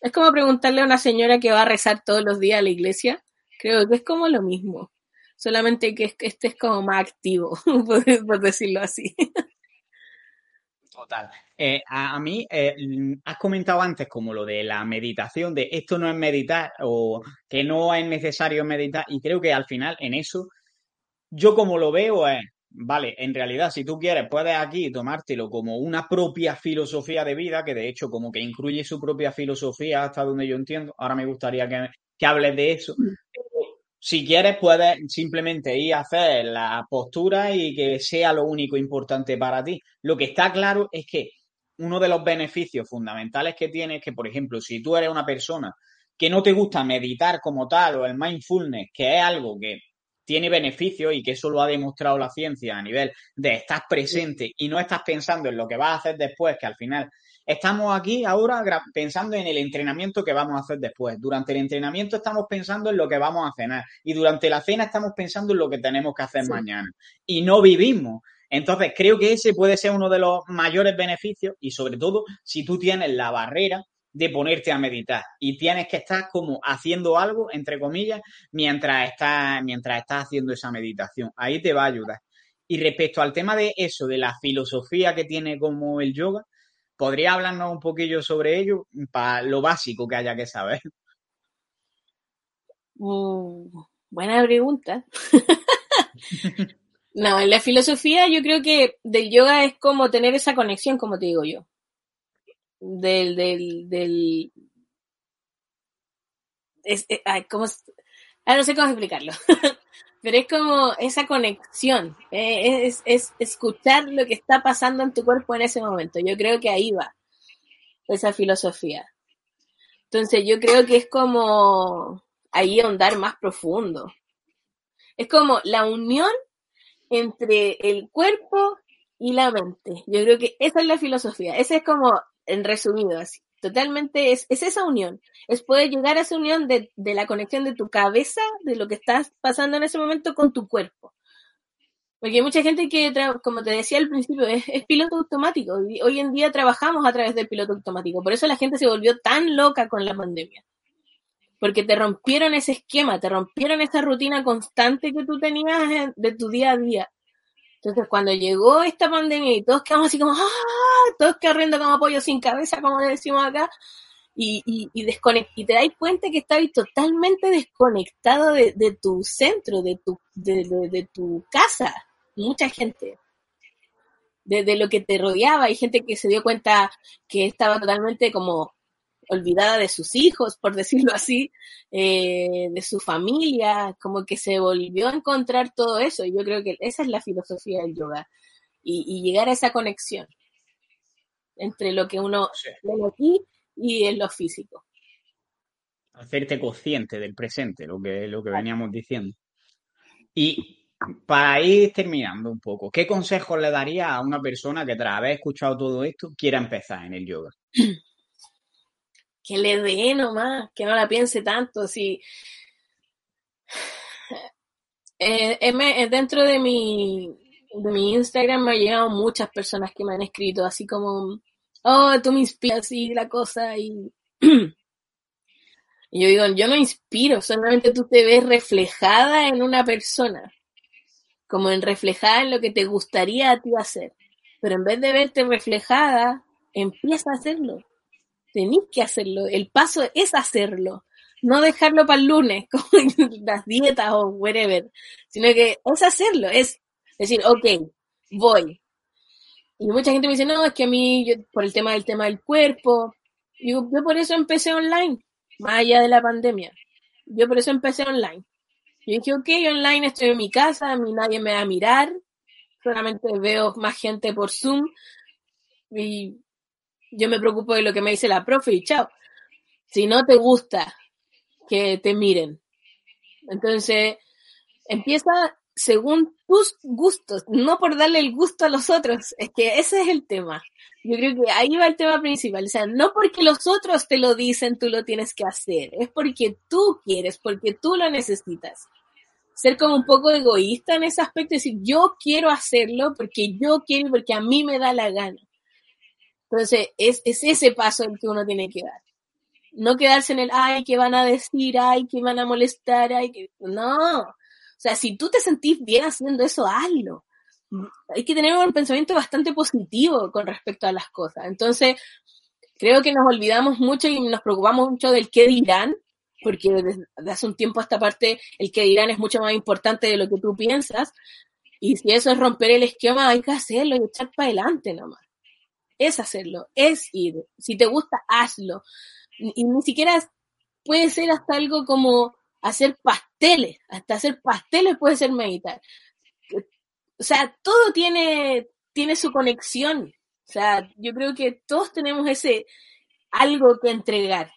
es como preguntarle a una señora que va a rezar todos los días a la iglesia. Creo que es como lo mismo. Solamente que este es como más activo, por, decirlo así. Total. Eh, a, mí, eh, has comentado antes como lo de la meditación, de esto no es meditar o que no es necesario meditar, y creo que al final en eso, yo como lo veo es, Vale, en realidad, si tú quieres, puedes aquí tomártelo como una propia filosofía de vida, que de hecho como que incluye su propia filosofía hasta donde yo entiendo. Ahora me gustaría que, que hables de eso. Si quieres, puedes simplemente ir a hacer la postura y que sea lo único importante para ti. Lo que está claro es que uno de los beneficios fundamentales que tiene es que, por ejemplo, si tú eres una persona que no te gusta meditar como tal o el mindfulness, que es algo que tiene beneficios y que eso lo ha demostrado la ciencia a nivel de estar presente y no estás pensando en lo que vas a hacer después, que al final estamos aquí ahora pensando en el entrenamiento que vamos a hacer después. Durante el entrenamiento estamos pensando en lo que vamos a cenar y durante la cena estamos pensando en lo que tenemos que hacer mañana y no vivimos. Entonces, creo que ese puede ser uno de los mayores beneficios y sobre todo si tú tienes la barrera de ponerte a meditar y tienes que estar como haciendo algo, entre comillas, mientras estás, mientras estás haciendo esa meditación. Ahí te va a ayudar. Y respecto al tema de eso, de la filosofía que tiene como el yoga, ¿podría hablarnos un poquillo sobre ello para lo básico que haya que saber? Mm, buena pregunta. no, en la filosofía yo creo que del yoga es como tener esa conexión, como te digo yo del, del, del es, eh, ¿cómo, ah, no sé cómo explicarlo, pero es como esa conexión, eh, es, es, escuchar lo que está pasando en tu cuerpo en ese momento. Yo creo que ahí va esa filosofía. Entonces yo creo que es como ahí ahondar más profundo. Es como la unión entre el cuerpo y la mente. Yo creo que esa es la filosofía. Esa es como en resumido, así. Totalmente es, es esa unión, es poder llegar a esa unión de, de la conexión de tu cabeza, de lo que estás pasando en ese momento con tu cuerpo. Porque hay mucha gente que, como te decía al principio, es, es, piloto automático. Hoy en día trabajamos a través del piloto automático. Por eso la gente se volvió tan loca con la pandemia. Porque te rompieron ese esquema, te rompieron esa rutina constante que tú tenías de tu día a día. Entonces, cuando llegó esta pandemia y todos quedamos así como, ¡ah! Todos corriendo como pollo sin cabeza, como le decimos acá, y, y, y, y te das cuenta que estabas totalmente desconectado de, de, tu centro, de tu, de, de, tu casa. Mucha gente. De, lo que te rodeaba. Hay gente que se dio cuenta que estaba totalmente como olvidada de sus hijos, por decirlo así, eh, de su familia, como que se volvió a encontrar todo eso. Y yo creo que esa es la filosofía del yoga. Y, llegar a esa conexión entre lo que uno ve aquí y en lo físico. Hacerte consciente del presente, lo que, lo que veníamos diciendo. Y para ir terminando un poco, ¿qué consejos le daría a una persona que tras haber escuchado todo esto quiera empezar en el yoga? que le dé nomás, que no la piense tanto. Si, eh, eh, dentro de mi, de mi Instagram me han llegado muchas personas que me han escrito así como, oh, tú me inspiras y la cosa y... y yo digo, yo no inspiro, solamente tú te ves reflejada en una persona, como en reflejada en lo que te gustaría a ti hacer. Pero en vez de verte reflejada, empieza a hacerlo tenéis que hacerlo. El paso es hacerlo. No dejarlo para el lunes, como las dietas o whatever, sino que es hacerlo, es decir, ok, voy. Y mucha gente me dice, no, es que a mí, yo, por el tema del tema del cuerpo, yo, yo por eso empecé online, más allá de la pandemia. Yo por eso empecé online. Yo dije, ok, online estoy en mi casa, a mí nadie me va a mirar, solamente veo más gente por Zoom y yo me preocupo de lo que me dice la profe y chao. Si no te gusta que te miren. Entonces, empieza según tus gustos, no por darle el gusto a los otros. Es que ese es el tema. Yo creo que ahí va el tema principal. O sea, no porque los otros te lo dicen, tú lo tienes que hacer. Es porque tú quieres, porque tú lo necesitas. Ser como un poco egoísta en ese aspecto, decir, yo quiero hacerlo porque yo quiero, porque a mí me da la gana. Entonces, es, es ese paso el que uno tiene que dar. No quedarse en el, ay, que van a decir, ay, que van a molestar, ay, que... No. O sea, si tú te sentís bien haciendo eso, hazlo. Hay que tener un pensamiento bastante positivo con respecto a las cosas. Entonces, creo que nos olvidamos mucho y nos preocupamos mucho del qué dirán, porque desde hace un tiempo a esta parte el qué dirán es mucho más importante de lo que tú piensas. Y si eso es romper el esquema, hay que hacerlo y echar para adelante nomás es hacerlo, es ir. Si te gusta, hazlo. Y ni siquiera puede ser hasta algo como hacer pasteles, hasta hacer pasteles puede ser meditar. O sea, todo tiene, tiene su conexión. O sea, yo creo que todos tenemos ese algo que entregar.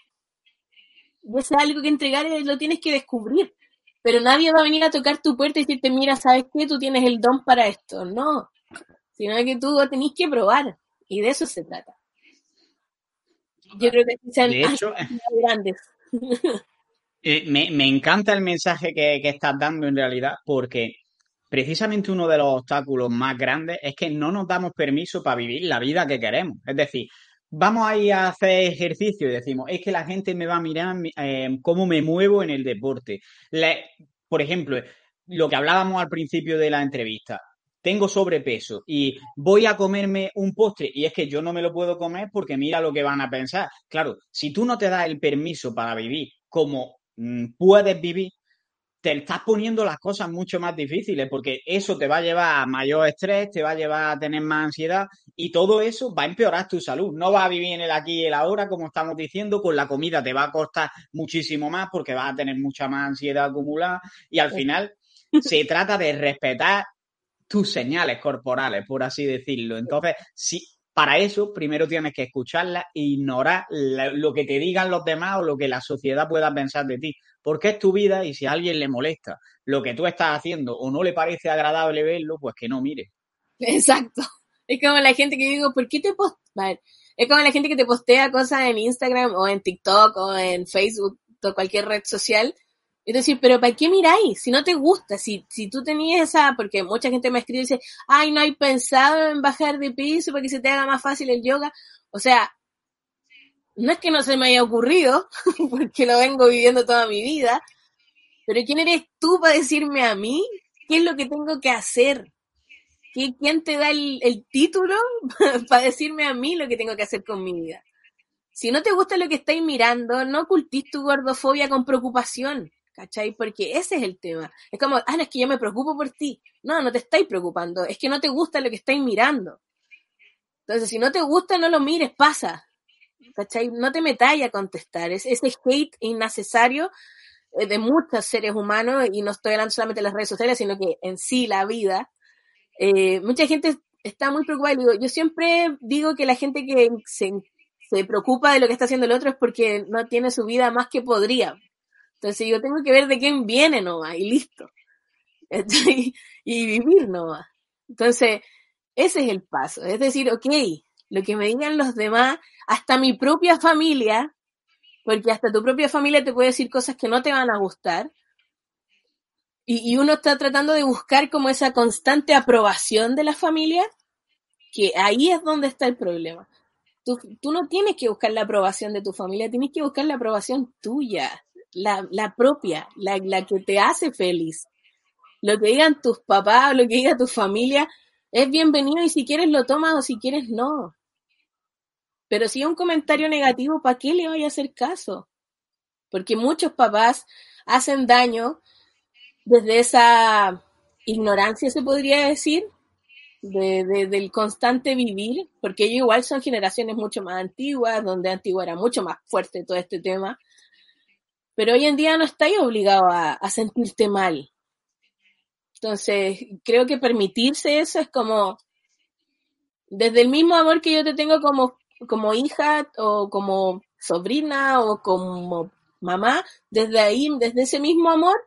Y ese algo que entregar lo tienes que descubrir. Pero nadie va a venir a tocar tu puerta y decirte, mira, ¿sabes qué? Tú tienes el don para esto. No. Sino que tú tenés que probar. Y de eso se trata. Yo creo que sean de hecho, grandes. Eh, me, me, encanta el mensaje que, que estás dando en realidad, porque precisamente uno de los obstáculos más grandes es que no nos damos permiso para vivir la vida que queremos. Es decir, vamos a ir a hacer ejercicio y decimos, es que la gente me va a mirar eh, cómo me muevo en el deporte. Por ejemplo, lo que hablábamos al principio de la entrevista, tengo sobrepeso y voy a comerme un postre y es que yo no me lo puedo comer porque mira lo que van a pensar. Claro, si tú no te das el permiso para vivir como mm, puedes vivir, te estás poniendo las cosas mucho más difíciles porque eso te va a llevar a mayor estrés, te va a llevar a tener más ansiedad y todo eso va a empeorar tu salud. No vas a vivir en el aquí y el ahora, como estamos diciendo, con la comida te va a costar muchísimo más porque vas a tener mucha más ansiedad acumulada y al final se trata de respetar tus señales corporales, por así decirlo. Entonces, si para eso primero tienes que escucharla e ignorar lo que te digan los demás o lo que la sociedad pueda pensar de ti porque es tu vida y si a alguien le molesta lo que tú estás haciendo o no le parece agradable verlo, pues que no mire. Exacto. Es como la gente que digo, ¿por qué te? Es como la gente que te postea cosas en Instagram o en TikTok o en Facebook o cualquier red social. Es decir, pero ¿para qué miráis? Si no te gusta, si, si tú tenías esa, porque mucha gente me escribe y dice, ay, no hay pensado en bajar de piso para que se te haga más fácil el yoga. O sea, no es que no se me haya ocurrido, porque lo vengo viviendo toda mi vida, pero ¿quién eres tú para decirme a mí qué es lo que tengo que hacer? ¿Quién te da el, título para decirme a mí lo que tengo que hacer con mi vida? Si no te gusta lo que estáis mirando, no ocultís tu gordofobia con preocupación, ¿cachai? Porque ese es el tema. Es como, ah, no, es que yo me preocupo por ti. No, no te estáis preocupando, es que no te gusta lo que estáis mirando. Entonces, si no te gusta, no lo mires, pasa. ¿cachai? No te metáis a contestar. Es ese hate innecesario eh, de muchos seres humanos, y no estoy hablando solamente de las redes sociales, sino que en sí la vida. Eh, mucha gente está muy preocupada. Yo siempre digo que la gente que se, se preocupa de lo que está haciendo el otro es porque no tiene su vida más que podría. Entonces yo tengo que ver de quién viene nomás y listo. y vivir nomás. Entonces, ese es el paso. Es decir, ok, lo que me digan los demás, hasta mi propia familia, porque hasta tu propia familia te puede decir cosas que no te van a gustar. Y, uno está tratando de buscar como esa constante aprobación de la familia, que ahí es donde está el problema. Tú, no tienes que buscar la aprobación de tu familia, tienes que buscar la aprobación tuya, la, propia, la, que te hace feliz. Lo que digan tus papás, lo que diga tu familia, es bienvenido y si quieres lo tomas o si quieres no. Pero si es un comentario negativo, ¿para qué le voy a hacer caso? Porque muchos papás hacen daño desde esa ignorancia, se podría decir, de, del constante vivir, porque ellos igual son generaciones mucho más antiguas, donde antiguo era mucho más fuerte todo este tema. Pero hoy en día no estáis obligado a, a sentirte mal. Entonces, creo que permitirse eso es como, desde el mismo amor que yo te tengo como como hija o como sobrina o como mamá, desde ahí, desde ese mismo amor,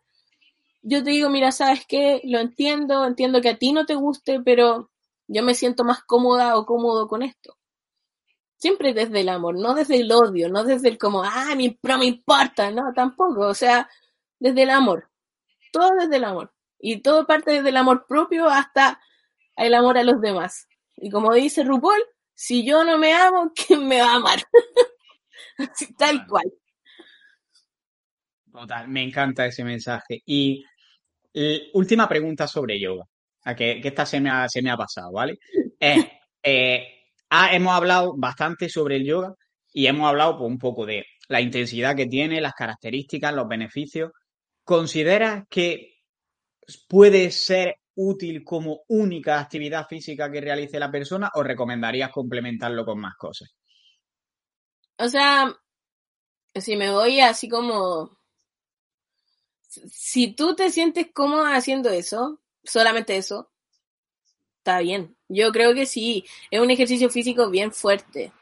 yo te digo, mira, sabes qué, lo entiendo, entiendo que a ti no te guste, pero yo me siento más cómoda o cómodo con esto. Siempre desde el amor, no desde el odio, no desde el como, ah, mi, pero me importa, no, tampoco, o sea, desde el amor, todo desde el amor. Y todo parte desde el amor propio hasta el amor a los demás. Y como dice RuPaul, si yo no me amo, ¿quién me va a amar? tal cual. Total, me encanta ese mensaje. Y eh, última pregunta sobre yoga, a que, esta se me, ha, se me ha pasado, ¿vale? Eh, hemos hablado bastante sobre el yoga y hemos hablado pues, un poco de la intensidad que tiene, las características, los beneficios. ¿Consideras que puede ser útil como única actividad física que realice la persona o recomendarías complementarlo con más cosas? O sea, si me voy así como... Si tú te sientes cómoda haciendo eso, solamente eso, está bien. Yo creo que sí, es un ejercicio físico bien fuerte,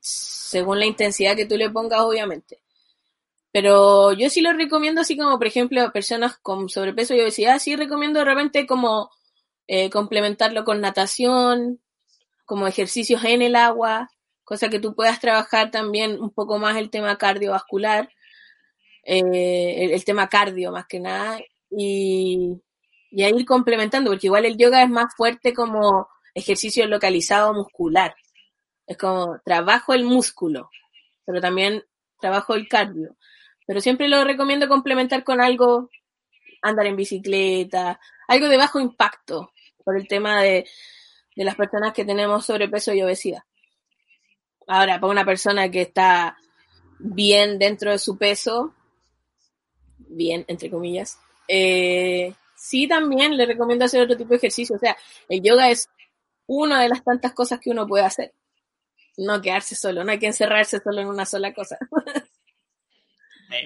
según la intensidad que tú le pongas, obviamente. Pero yo sí lo recomiendo así como, por ejemplo, a personas con sobrepeso y obesidad, sí recomiendo de repente como eh, complementarlo con natación, como ejercicios en el agua, cosa que tú puedas trabajar también un poco más el tema cardiovascular, eh, el, tema cardio más que nada, y, y a ir complementando, porque igual el yoga es más fuerte como ejercicio localizado muscular. Es como trabajo el músculo, pero también trabajo el cardio. Pero siempre lo recomiendo complementar con algo, andar en bicicleta, algo de bajo impacto, por el tema de, de las personas que tenemos sobrepeso y obesidad. Ahora, para una persona que está bien dentro de su peso, bien, entre comillas, eh, sí también le recomiendo hacer otro tipo de ejercicio. O sea, el yoga es una de las tantas cosas que uno puede hacer. No quedarse solo, no hay que encerrarse solo en una sola cosa.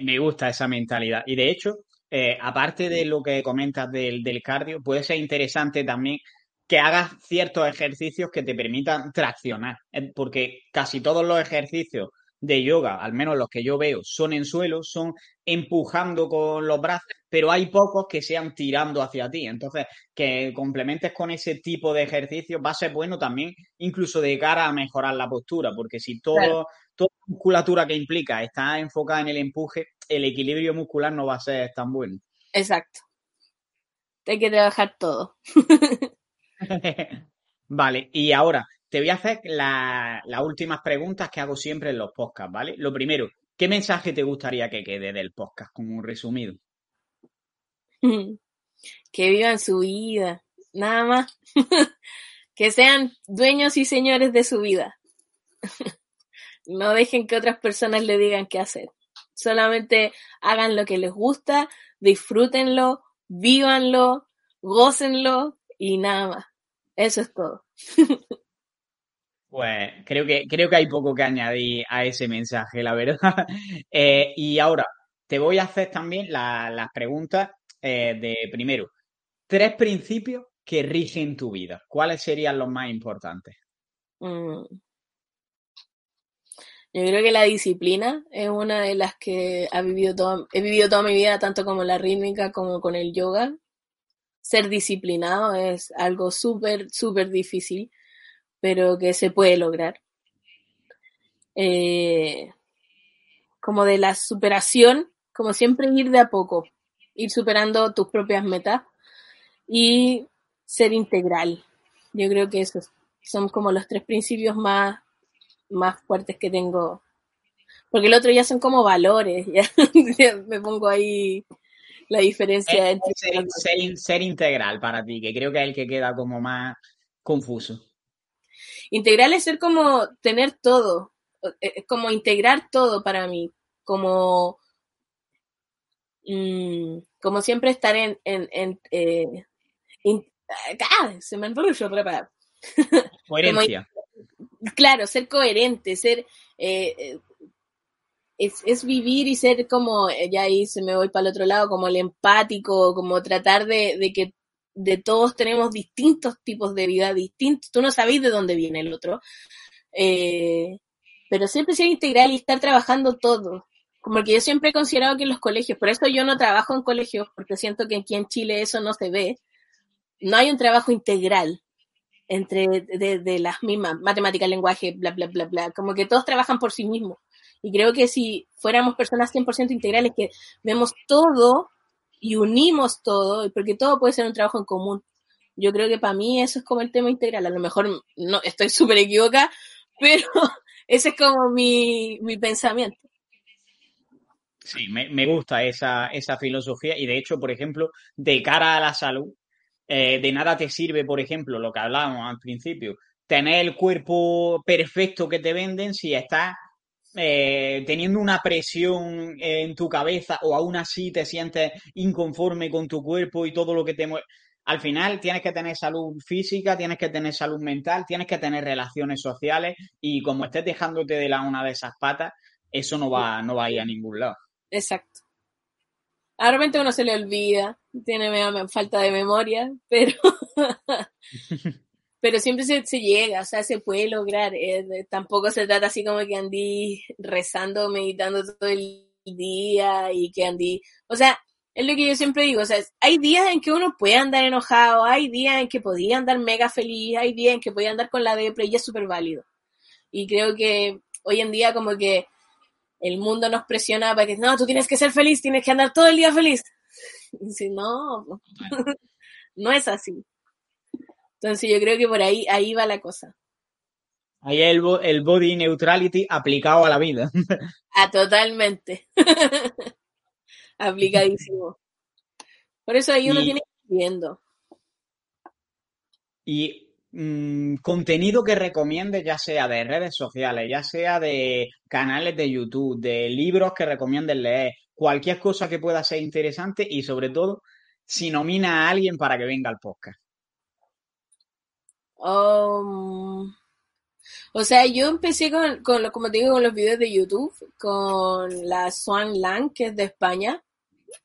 Me gusta esa mentalidad. Y de hecho, eh, aparte de lo que comentas del, del cardio, puede ser interesante también que hagas ciertos ejercicios que te permitan traccionar, eh, porque casi todos los ejercicios de yoga, al menos los que yo veo, son en suelo, son empujando con los brazos, pero hay pocos que sean tirando hacia ti. Entonces, que complementes con ese tipo de ejercicios va a ser bueno también, incluso de cara a mejorar la postura, porque si todo, toda la musculatura que implica está enfocada en el empuje, el equilibrio muscular no va a ser tan bueno. Exacto. Hay que trabajar todo. vale, y ahora te voy a hacer las últimas preguntas que hago siempre en los podcasts, ¿vale? Lo primero, ¿qué mensaje te gustaría que quede del podcast como un resumido? Que vivan su vida, nada más. que sean dueños y señores de su vida. no dejen que otras personas le digan qué hacer. Solamente hagan lo que les gusta, disfrútenlo, vívanlo, gócenlo y nada más. Eso es todo. Pues creo que, creo que hay poco que añadir a ese mensaje, la verdad. Eh, y ahora, te voy a hacer también las preguntas eh, de primero, tres principios que rigen tu vida. ¿Cuáles serían los más importantes? Mm. Yo creo que la disciplina es una de las que ha vivido he vivido toda mi vida, tanto como la rítmica como con el yoga ser disciplinado es algo súper, súper difícil, pero que se puede lograr. Eh, como de la superación, como siempre ir de a poco, ir superando tus propias metas y ser integral. Yo creo que esos son como los tres principios más, más fuertes que tengo. Porque el otro ya son como valores, ya me pongo ahí la diferencia entre ser, integral para ti, que creo que es el que queda como más confuso. Integral es ser como tener todo, es eh, como integrar todo para mí, como mm, como siempre estar en, en, eh, ah, se me Coherencia. claro, ser coherente, ser eh, es, vivir y ser como, eh, ya ahí se me voy para el otro lado, como el empático, como tratar de, que de todos tenemos distintos tipos de vida, distintos, tú no sabes de dónde viene el otro, eh, pero siempre ser integral y estar trabajando todo. Como que yo siempre he considerado que en los colegios, por eso yo no trabajo en colegios, porque siento que aquí en Chile eso no se ve, no hay un trabajo integral entre de, de las mismas, matemática, lenguaje, bla, bla, bla, bla, como que todos trabajan por sí mismos. Y creo que si fuéramos personas 100% integrales, que vemos todo y unimos todo, porque todo puede ser un trabajo en común. Yo creo que para mí eso es como el tema integral. A lo mejor no estoy súper equivocada, pero ese es como mi, mi pensamiento. Sí, me, gusta esa, esa, filosofía y de hecho, por ejemplo, de cara a la salud, eh, de nada te sirve, por ejemplo, lo que hablábamos al principio, tener el cuerpo perfecto que te venden si estás eh, teniendo una presión en tu cabeza o aún así te sientes inconforme con tu cuerpo y todo lo que te mueve. Al final tienes que tener salud física, tienes que tener salud mental, tienes que tener relaciones sociales y como estés dejándote de la una de esas patas, eso no va, no va a ir a ningún lado. Exacto. Realmente uno se le olvida, tiene falta de memoria, pero pero siempre se, se, llega, o sea, se puede lograr. Eh, tampoco se trata así como que andí rezando, meditando todo el día y que andí, o sea, es lo que yo siempre digo, o sea, hay días en que uno puede andar enojado, hay días en que podía andar mega feliz, hay días en que podía andar con la depre y es súper válido. Y creo que hoy en día como que el mundo nos presiona para que, no, tú tienes que ser feliz, tienes que andar todo el día feliz. Y si no, no es así. Entonces yo creo que por ahí, ahí va la cosa. Ahí el, el body neutrality aplicado a la vida. Ah, totalmente. Aplicadísimo. Por eso ahí uno tiene que ir viendo. Y mm, contenido que recomiende, ya sea de redes sociales, ya sea de canales de YouTube, de libros que recomienden leer, cualquier cosa que pueda ser interesante y sobre todo si nomina a alguien para que venga al podcast. Um, o sea, yo empecé con, con como te digo, con los videos de YouTube, con la Swan Lang, que es de España.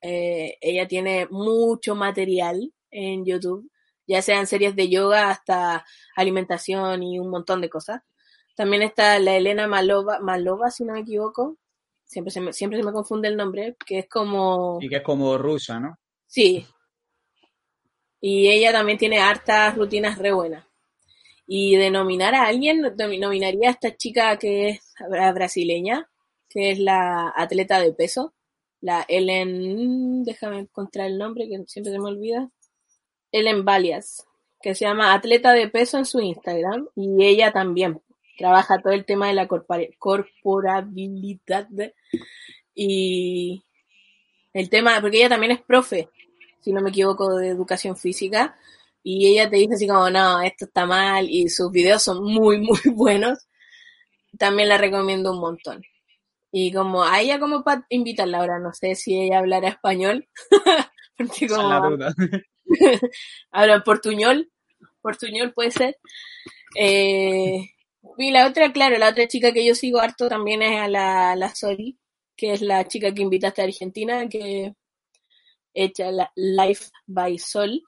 Eh, ella tiene mucho material en YouTube, ya sean series de yoga hasta alimentación y un montón de cosas. También está la Elena Malova, Malova si no me equivoco. Siempre se me, siempre se me confunde el nombre, que es como... Y que es como rusa, ¿no? Sí. Y ella también tiene hartas rutinas re buenas. Y denominar a alguien, nominaría a esta chica que es brasileña, que es la atleta de peso, la Ellen, déjame encontrar el nombre que siempre se me olvida, Ellen Valias, que se llama atleta de peso en su Instagram y ella también trabaja todo el tema de la corporabilidad. Y el tema, porque ella también es profe, si no me equivoco, de educación física y ella te dice así como, no, esto está mal y sus videos son muy, muy buenos, también la recomiendo un montón. Y como a ella como para invitarla ahora, no sé si ella hablará español, porque como habla portuñol, portuñol puede ser. Eh, y la otra, claro, la otra chica que yo sigo harto también es a la, la Soli, que es la chica que invitaste a Argentina, que echa la Life by Sol.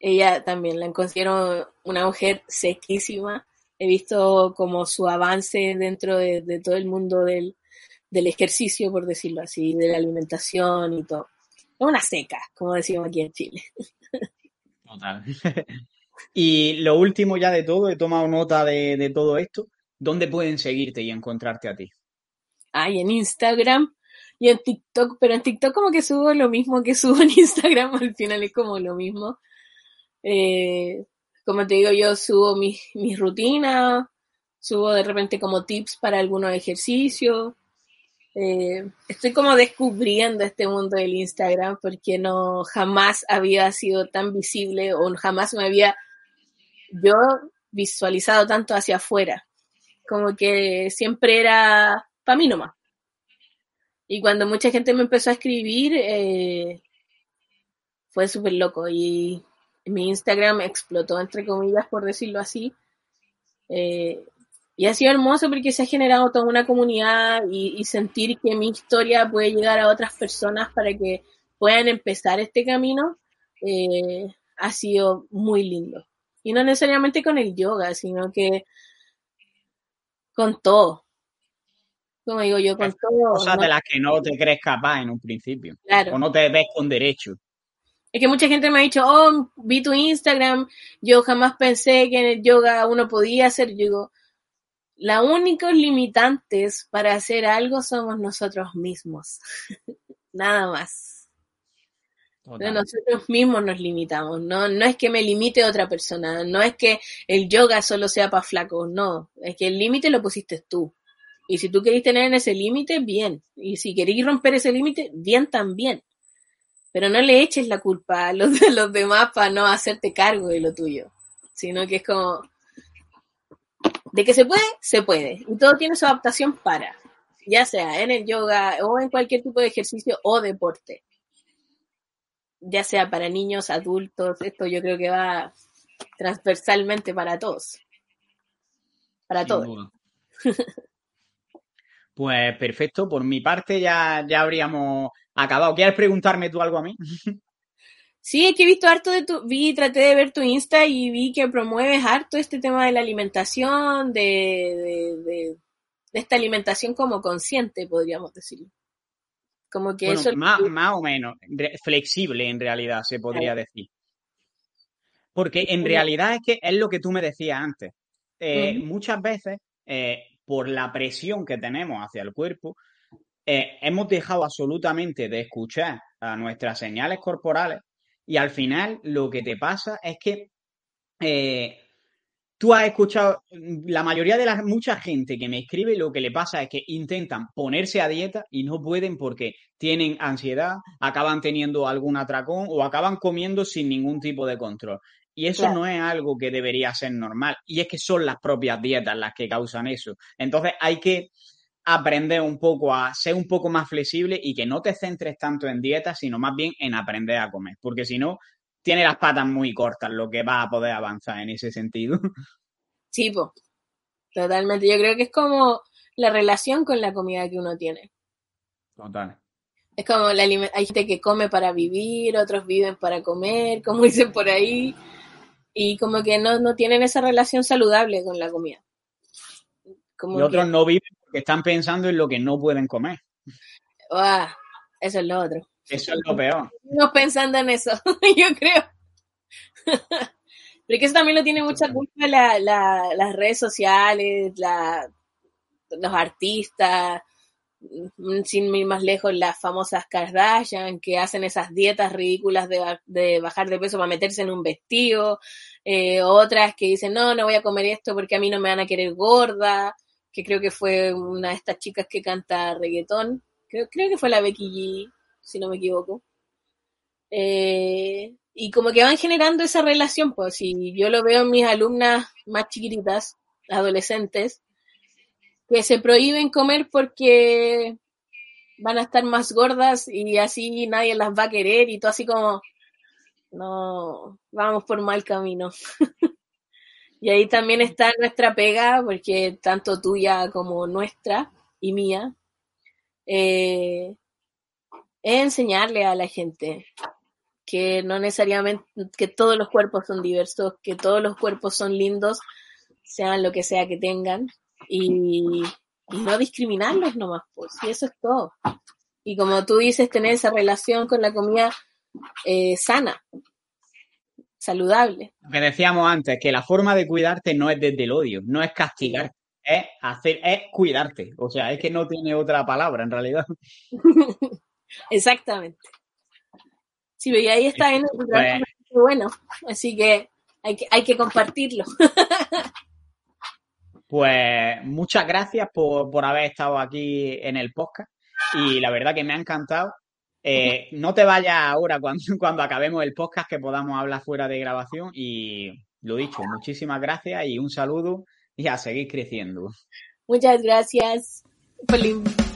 Ella también la considero una mujer sequísima. He visto como su avance dentro de todo el mundo del, del ejercicio, por decirlo así, de la alimentación y todo. Es una seca, como decimos aquí en Chile. Total. y lo último ya de todo, he tomado nota de, todo esto. ¿Dónde pueden seguirte y encontrarte a ti? Ay, en Instagram y en TikTok, pero en TikTok como que subo lo mismo que subo en Instagram, al final es como lo mismo. Eh, como te digo, yo subo mis, mis rutinas, subo de repente como tips para algunos ejercicios, eh, estoy como descubriendo este mundo del Instagram porque no jamás había sido tan visible o jamás me había yo visualizado tanto hacia afuera. Como que siempre era para mí nomás. Y cuando mucha gente me empezó a escribir, eh, fue súper loco. Y mi Instagram explotó, entre comillas, por decirlo así. Eh, y ha sido hermoso porque se ha generado toda una comunidad y, sentir que mi historia puede llegar a otras personas para que puedan empezar este camino, eh, ha sido muy lindo. Y no necesariamente con el yoga, sino que con todo. Como digo yo, con todo. Cosas de las que no te crees capaz en un principio. Claro. O no te ves con derecho. Es que mucha gente me ha dicho, oh, vi tu Instagram, yo jamás pensé que en el yoga uno podía hacer. Yo digo, la únicos limitantes para hacer algo somos nosotros mismos. Nada más. nosotros mismos nos limitamos. No, no es que me limite otra persona. No es que el yoga solo sea para flacos. No. Es que el límite lo pusiste tú. Y si tú querés tener en ese límite, bien. Y si queréis romper ese límite, bien también. Pero no le eches la culpa a los, a los demás para no hacerte cargo de lo tuyo. Sino que es como, de que se puede, se puede. Y todo tiene su adaptación para, ya sea en el yoga o en cualquier tipo de ejercicio o deporte. Ya sea para niños, adultos, esto yo creo que va transversalmente para todos. Para todos. pues perfecto, por mi parte ya, ya habríamos acabado. ¿Quieres preguntarme tú algo a mí? Sí, es que he visto harto de tu, vi, traté de ver tu Insta y vi que promueves harto este tema de la alimentación, de, de, esta alimentación como consciente, podríamos decirlo. Como que Bueno, eso... más, más o menos, flexible en realidad se podría decir. Porque en realidad es que es lo que tú me decías antes. Eh. Muchas veces, eh, por la presión que tenemos hacia el cuerpo, eh, hemos dejado absolutamente de escuchar a nuestras señales corporales y al final lo que te pasa es que eh, tú has escuchado, la mayoría de la mucha gente que me escribe lo que le pasa es que intentan ponerse a dieta y no pueden porque tienen ansiedad, acaban teniendo algún atracón o acaban comiendo sin ningún tipo de control. Y eso Claro. no es algo que debería ser normal. Y es que son las propias dietas las que causan eso. Entonces hay que aprender un poco a ser un poco más flexible y que no te centres tanto en dieta, sino más bien en aprender a comer. Porque si no, tiene las patas muy cortas lo que va a poder avanzar en ese sentido. Sí, po. Totalmente. Yo creo que es como la relación con la comida que uno tiene. Total. Es como la hay gente que come para vivir, otros viven para comer, como dicen por ahí, y como que no, no tienen esa relación saludable con la comida. Como Y otros que, no viven porque están pensando en lo que no pueden comer. ah, eso es lo otro. Eso es lo peor. No pensando en eso, yo creo. Pero que eso también lo tiene mucha culpa la, la- las redes sociales, la, los artistas, mm, sin ir más lejos, las famosas Kardashian que hacen esas dietas ridículas de, de bajar de peso para meterse en un vestido, eh, otras que dicen, no, no voy a comer esto porque a mí no me van a querer gorda, que creo que fue una de estas chicas que canta reggaetón, creo, creo que fue la Becky G, si no me equivoco. Eh, y como que van generando esa relación, pues si yo lo veo en mis alumnas más chiquititas, adolescentes, que se prohíben comer porque van a estar más gordas y así nadie las va a querer y todo así como, no, vamos por mal camino. y ahí también está nuestra pega, porque tanto tuya como nuestra y mía, eh, es enseñarle a la gente que no necesariamente, que todos los cuerpos son diversos, que todos los cuerpos son lindos, sean lo que sea que tengan, y, y no discriminarlos nomás, pues, y eso es todo. Y como tú dices, tener esa relación con la comida eh, sana, saludable. Lo que decíamos antes, que la forma de cuidarte no es desde el odio, no es castigar, es hacer, es cuidarte. O sea, es que no tiene otra palabra en realidad. Exactamente. Sí, y ahí está en el trabajo Pues, bueno, así que hay que, hay que compartirlo. pues muchas gracias por, por haber estado aquí en el podcast y la verdad que me ha encantado. Eh, no te vayas ahora cuando, cuando acabemos el podcast que podamos hablar fuera de grabación y lo dicho, muchísimas gracias y un saludo y a seguir creciendo. Muchas gracias invitación.